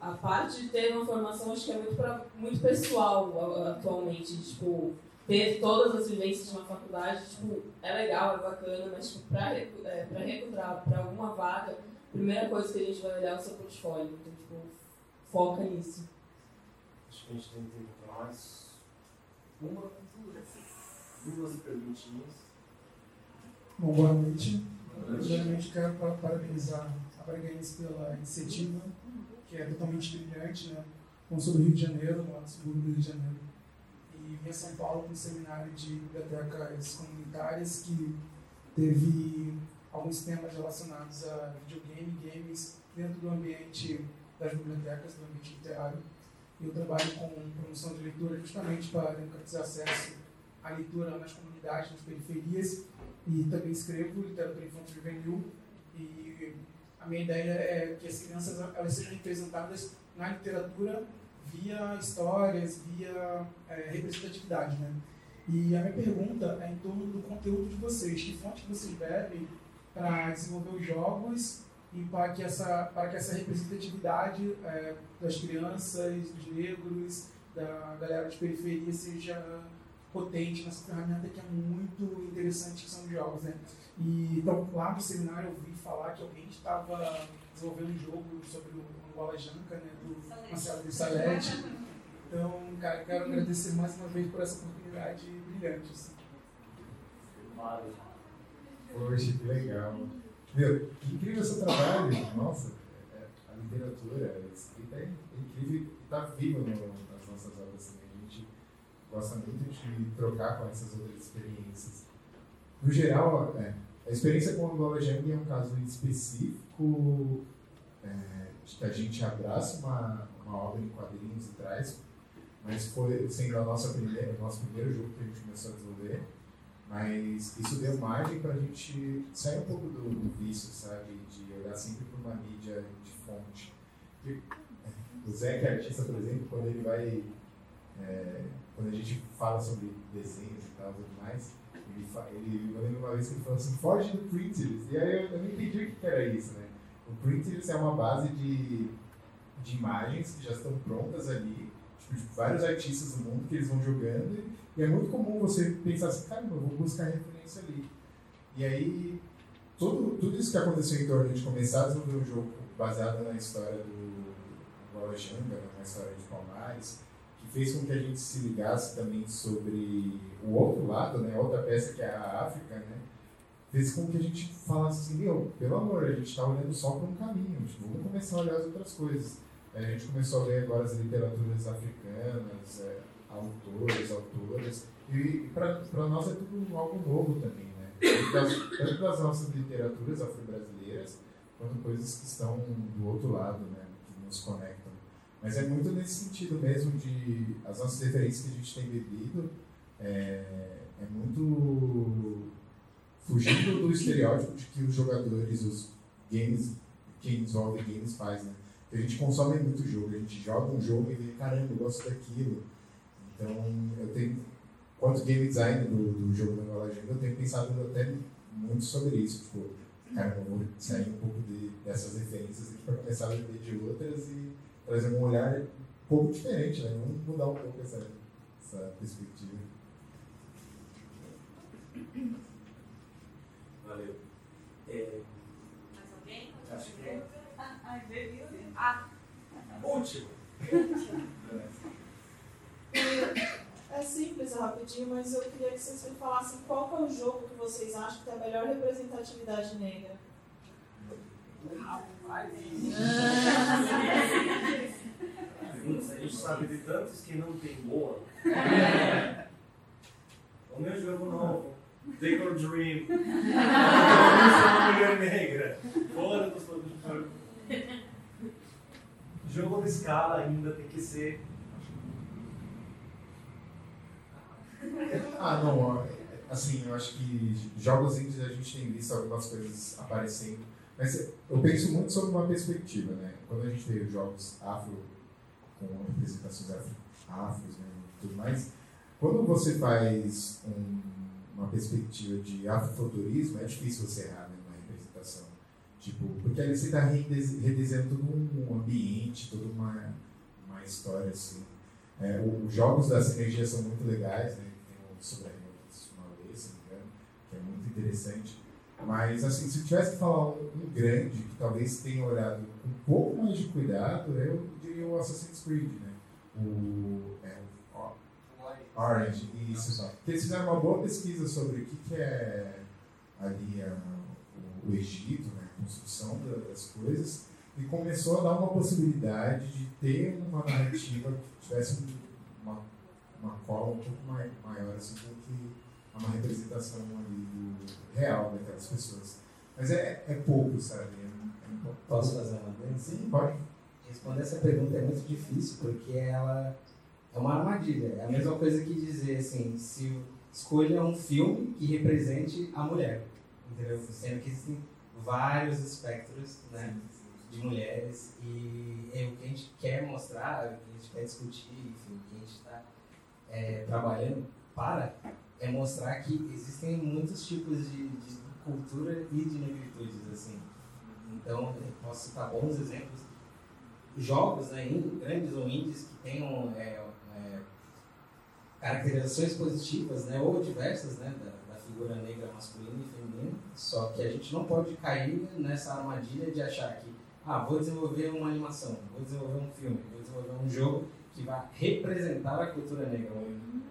a parte de ter uma formação acho que é muito, pra, muito pessoal atualmente. Tipo, ter todas as vivências de uma faculdade, tipo, é legal, é bacana, mas tipo, para é, recrutar para alguma vaga, primeira coisa que a gente vai olhar é o seu portfólio. Então, tipo, foca nisso. Acho que a gente tem tempo para mais uma, duas perguntinhas. Bom, boa noite. Primeiramente, quero pa- parabenizar a Bragaense pela iniciativa, que é totalmente brilhante, né? Não sou do Rio de Janeiro, lá no subúrbio do Rio de Janeiro. E vim a São Paulo para um seminário de bibliotecas comunitárias que teve alguns temas relacionados a videogame, games, dentro do ambiente das bibliotecas, do ambiente literário. E eu trabalho com promoção de leitura justamente para democratizar acesso à leitura nas comunidades, nas periferias e também escrevo literatura infantil juvenil e a minha ideia é que as crianças elas sejam representadas na literatura via histórias, via é, representatividade, né? E a minha pergunta é em torno do conteúdo de vocês, que fonte vocês bebem para desenvolver os jogos e para que essa para que essa representatividade é, das crianças, dos negros, da galera de periferia seja potente nessa ferramenta que é muito interessante, que são os jogos, né? E, então, lá no seminário eu ouvi falar que alguém estava desenvolvendo um jogo sobre o Angola Janca, né? Do Marcelo de Salete. Então, cara, quero agradecer mais uma vez por essa oportunidade brilhante. Assim. Poxa, que legal. Meu, que incrível seu trabalho. Nossa, é- a literatura, a escrita é incrível e está viva no- nas nossas obras também. A gente gosta muito de trocar com essas outras experiências. No geral, é, a experiência com o Angola Jang é um caso específico é, de que a gente abraça uma, uma obra em quadrinhos e traz, mas foi sendo a nossa primeira, o nosso primeiro jogo que a gente começou a desenvolver. Mas isso deu margem para a gente sair um pouco do, do vício, sabe? De olhar sempre para uma mídia de fonte. Porque, o Zé, que é artista, por exemplo, quando ele vai. é, quando a gente fala sobre desenhos e tal, tudo mais, ele, ele, eu lembro uma vez que ele falou assim: foge do Printerest. E aí eu, eu não entendi o que era isso, né? O Printerest é uma base de, de imagens que já estão prontas ali, vários artistas do mundo que eles vão jogando. E é muito comum você pensar assim, caramba, eu vou buscar referência ali. E aí, tudo, tudo isso que aconteceu em torno de começar a desenvolver um jogo baseado na história do Bola Janga, né, na história de Palmares, que fez com que a gente se ligasse também sobre o outro lado, né, outra peça que é a África, né, fez com que a gente falasse assim, meu, pelo amor, a gente está olhando só para um caminho, tipo, vamos começar a olhar as outras coisas. A gente começou a ler agora as literaturas africanas, é, autores, autoras, e para nós é tudo algo novo também, né? Tanto das nossas literaturas afro-brasileiras, quanto coisas que estão do outro lado, né? Que nos conectam. Mas é muito nesse sentido mesmo de as nossas referências que a gente tem bebido, é, é muito fugindo do estereótipo de que os jogadores, os games, quem desenvolve games faz, né? A gente consome muito jogo, a gente joga um jogo e vê, caramba, eu gosto daquilo. Então, eu tenho, quanto game design do, do jogo da Nova eu tenho pensado até muito sobre isso. Tipo, caramba, vou sair um pouco de, dessas referências aqui para começar a ver de outras e trazer um olhar um pouco diferente, né? Vamos mudar um pouco essa, essa perspectiva. Valeu. É, Mais alguém? Acho que é. Ai. Ah. último. É simples, é rapidinho, mas eu queria que vocês me falassem qual que é o jogo que vocês acham que tem a melhor representatividade negra. Putz, a gente sabe de tantos que não tem boa. O meu jogo novo, Take Your Dream. (laughs) uma mulher negra. Fora dos (laughs) Jogo de escala ainda tem que ser. Ah, não, assim, eu acho que jogos indies a gente tem visto algumas coisas aparecendo, mas eu penso muito sobre uma perspectiva, né? Quando a gente vê jogos afro, com representações afro, afros né, e tudo mais, quando você faz um, uma perspectiva de afrofuturismo, é difícil você errar. Tipo, porque aí você está redesenhando todo um ambiente, toda uma, uma história assim. É, os jogos da sinergia são muito legais, né? sobre a uma vez, se não me engano, que é muito interessante. Mas, assim, se eu tivesse que falar um, um, grande, que talvez tenha olhado com um pouco mais de cuidado, eu diria o Assassin's Creed, né? O, é, o Orange, isso. Porque eles fizeram uma boa pesquisa sobre o que, que é ali a, o, o, Egito, né? Construção das coisas, e começou a dar uma possibilidade de ter uma narrativa que tivesse uma uma cola um pouco mais, maior, assim, do que uma representação ali do real daquelas pessoas. Mas é, é pouco, sabe? É, é Posso fazer uma pergunta? Sim, pode. Responder essa pergunta é muito difícil, porque ela é uma armadilha. É a mesma coisa que dizer assim, se escolha um filme que represente a mulher, entendeu? Sendo que existem vários espectros, né? de mulheres e é o que a gente quer mostrar, o que a gente quer discutir, enfim, o que a gente está é, trabalhando para é mostrar que existem muitos tipos de, de cultura e de negritudes, assim. Então, posso citar bons exemplos. Jogos, né, grandes ou indies, que tenham é, é, caracterizações positivas, né, ou diversas, né, da figura negra masculina e feminina, só que a gente não pode cair nessa armadilha de achar que, ah, vou desenvolver uma animação, vou desenvolver um filme, vou desenvolver um jogo que vai representar a cultura negra,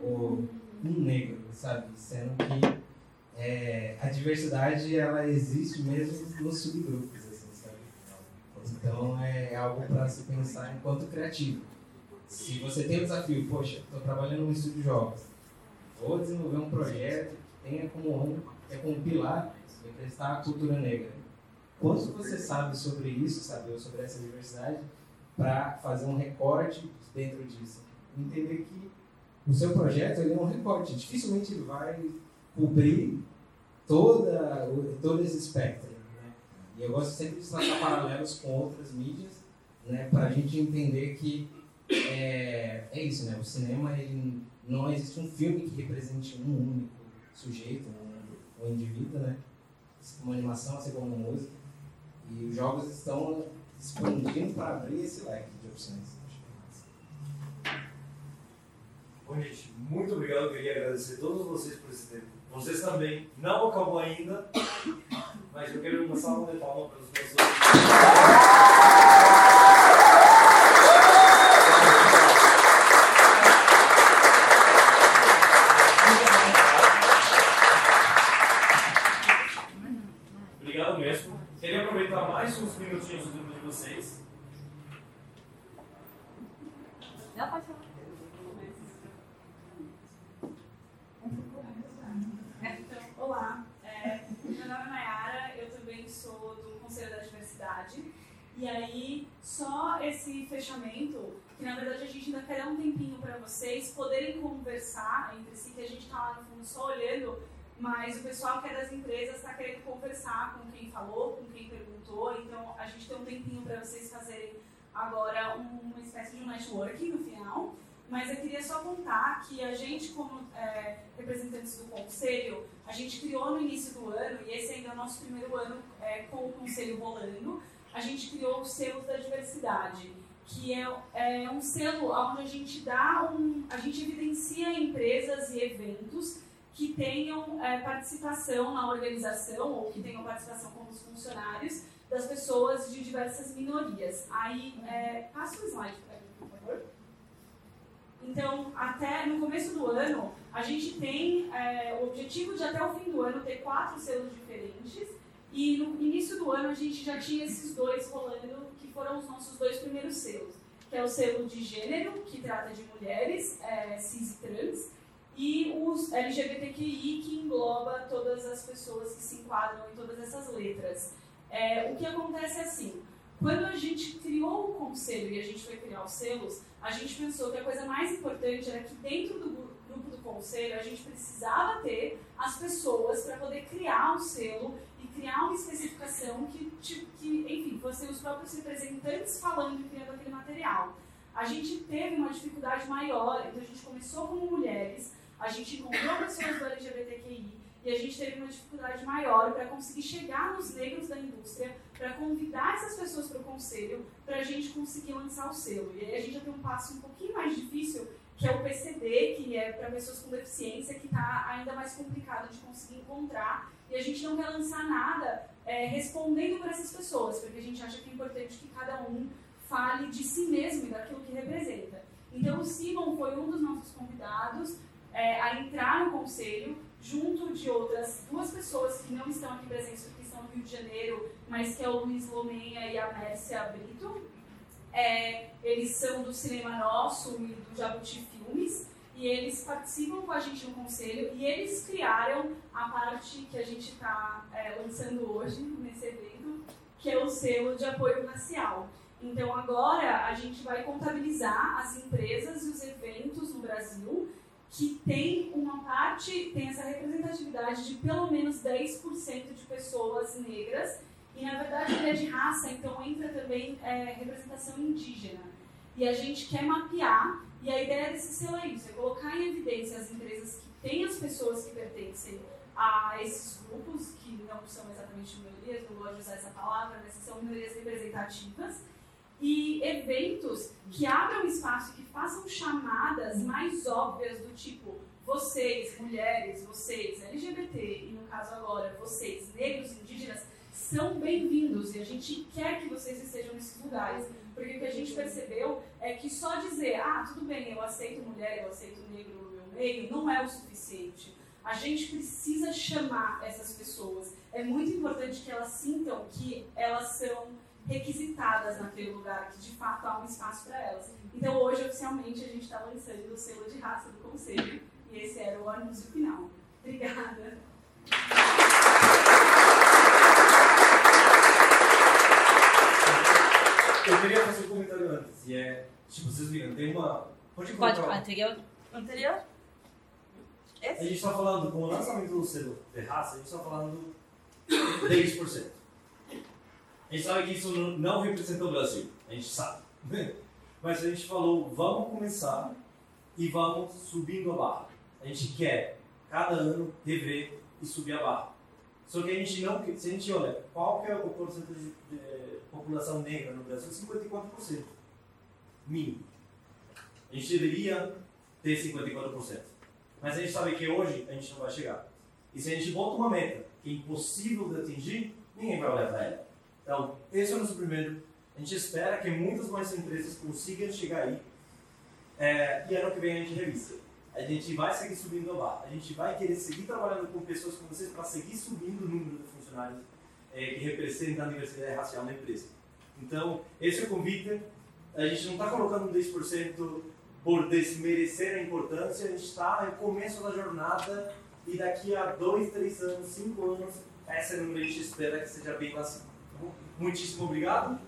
ou um negro, sabe? Sendo que é, a diversidade ela existe mesmo nos subgrupos, assim, sabe? Então é algo para se pensar enquanto criativo. Se você tem o desafio, poxa, estou trabalhando num estúdio de jogos, vou desenvolver um projeto tenha como, é como pilar representar a cultura negra. Quanto você sabe sobre isso, sabe, sobre essa diversidade, para fazer um recorte dentro disso. Entender que o seu projeto ele é um recorte, dificilmente ele vai cobrir toda, todo esse espectro. Né? E eu gosto sempre de traçar paralelos com outras mídias, né, para a gente entender que é, é isso, né? O cinema, ele, não existe um filme que represente um único sujeito, um, um indivíduo, né? Uma animação, assim como uma música. E os jogos estão expandindo para abrir esse leque de opções. Bom, gente, muito obrigado. Eu queria agradecer a todos vocês por esse tempo. Vocês também. Não acabou ainda, mas eu quero uma salva de palmas para os professores. Obrigado mesmo. Queria aproveitar mais uns minutinhos do tempo de vocês. Não, pode falar. Então, olá, é, meu nome é Mayara, eu também sou do Conselho da Diversidade. E aí, só esse fechamento, que na verdade a gente ainda quer dar um tempinho para vocês poderem conversar entre si, que a gente está lá no fundo só olhando, mas o pessoal que é das empresas está querendo conversar com quem falou, com quem perguntou, então a gente tem um tempinho para vocês fazerem agora uma espécie de networking no final. Mas eu queria só contar que a gente, como é, representantes do Conselho, a gente criou no início do ano, e esse ainda é o nosso primeiro ano é, com o Conselho rolando, a gente criou o Selo da Diversidade, que é, é um selo onde a gente dá um, a gente evidencia empresas e eventos que tenham é, participação na organização ou que tenham participação como os funcionários das pessoas de diversas minorias. Aí, é, passa o slide para mim, por favor. Então, até no começo do ano, a gente tem é, o objetivo de até o fim do ano ter quatro selos diferentes. E no início do ano a gente já tinha esses dois rolando, que foram os nossos dois primeiros selos. Que é o selo de gênero, que trata de mulheres, é, cis e trans, e os LGBTQI, que engloba todas as pessoas que se enquadram em todas essas letras. É, o que acontece é assim, quando a gente criou o conselho e a gente foi criar os selos, a gente pensou que a coisa mais importante era que dentro do grupo do conselho a gente precisava ter as pessoas para poder criar um selo e criar uma especificação que, que, enfim, fossem os próprios representantes falando e criando aquele material. A gente teve uma dificuldade maior, então a gente começou como mulheres, a gente encontrou pessoas do LGBTQI e a gente teve uma dificuldade maior para conseguir chegar nos negros da indústria, para convidar essas pessoas para o conselho, para a gente conseguir lançar o selo. E aí a gente já tem um passo um pouquinho mais difícil, que é o PCD, que é para pessoas com deficiência, que está ainda mais complicado de conseguir encontrar. E a gente não quer lançar nada é, respondendo para essas pessoas, porque a gente acha que é importante que cada um fale de si mesmo e daquilo que representa. Então o Simon foi um dos nossos convidados é, a entrar no conselho, junto de outras duas pessoas que não estão aqui presentes porque estão no Rio de Janeiro, mas que é o Luiz Lomenha e a Mércia Brito. É, eles são do Cinema Nosso e do Jabuti Filmes, e eles participam com a gente no conselho, e eles criaram a parte que a gente está é, lançando hoje, nesse evento, que é o selo de apoio racial. Então agora a gente vai contabilizar as empresas e os eventos no Brasil que tem uma parte, tem essa representatividade de pelo menos 10% de pessoas negras, e na verdade ele é de raça, então entra também é, representação indígena. E a gente quer mapear, e a ideia desse selo é isso, é colocar em evidência as empresas que têm as pessoas que pertencem a esses grupos, que não são exatamente minorias, não gosto de usar essa palavra, mas que são minorias representativas, e eventos que abram espaço, que façam chamadas mais óbvias do tipo vocês, mulheres, vocês, LGBT, e no caso agora, vocês, negros, indígenas, são bem-vindos e a gente quer que vocês estejam nesses lugares. Porque o que a gente percebeu é que só dizer, ah, tudo bem, eu aceito mulher, eu aceito negro no meu meio, não é o suficiente. A gente precisa chamar essas pessoas. É muito importante que elas sintam que elas são requisitadas naquele lugar, que de fato há um espaço para elas. Então hoje, oficialmente, a gente está lançando o selo de raça do Conselho, e esse era o anúncio final. Obrigada. Eu queria fazer um comentário antes, e é, tipo, vocês viram, tem uma... Pode Pode, colocar. anterior? Anterior? A gente está falando, com o lançamento do selo de raça, a gente está falando 10%. A gente sabe que isso não- representa o Brasil, a gente sabe. (laughs) Mas a gente falou, vamos começar e vamos subindo a barra. A gente quer, cada ano, rever e subir a barra. Só que a gente não, se a gente olha, qual que é o porcentagem de população negra no Brasil? 54%. Mínimo. A gente deveria ter 54%. Mas a gente sabe que hoje a gente não vai chegar. E se a gente bota uma meta que é impossível de atingir, ninguém vai olhar para ela. Então, esse é o nosso primeiro. A gente espera que muitas mais empresas consigam chegar aí. É, e ano que vem a gente revisa. A gente vai seguir subindo lá. A gente vai querer seguir trabalhando com pessoas como vocês para seguir subindo o número de funcionários é, que representam a diversidade racial na empresa. Então, esse é o convite. A gente não está colocando 10% por desmerecer a importância, a gente está no começo da jornada e daqui a dois, três anos, cinco anos, essa é número a gente espera que seja bem assim. Muitíssimo obrigado.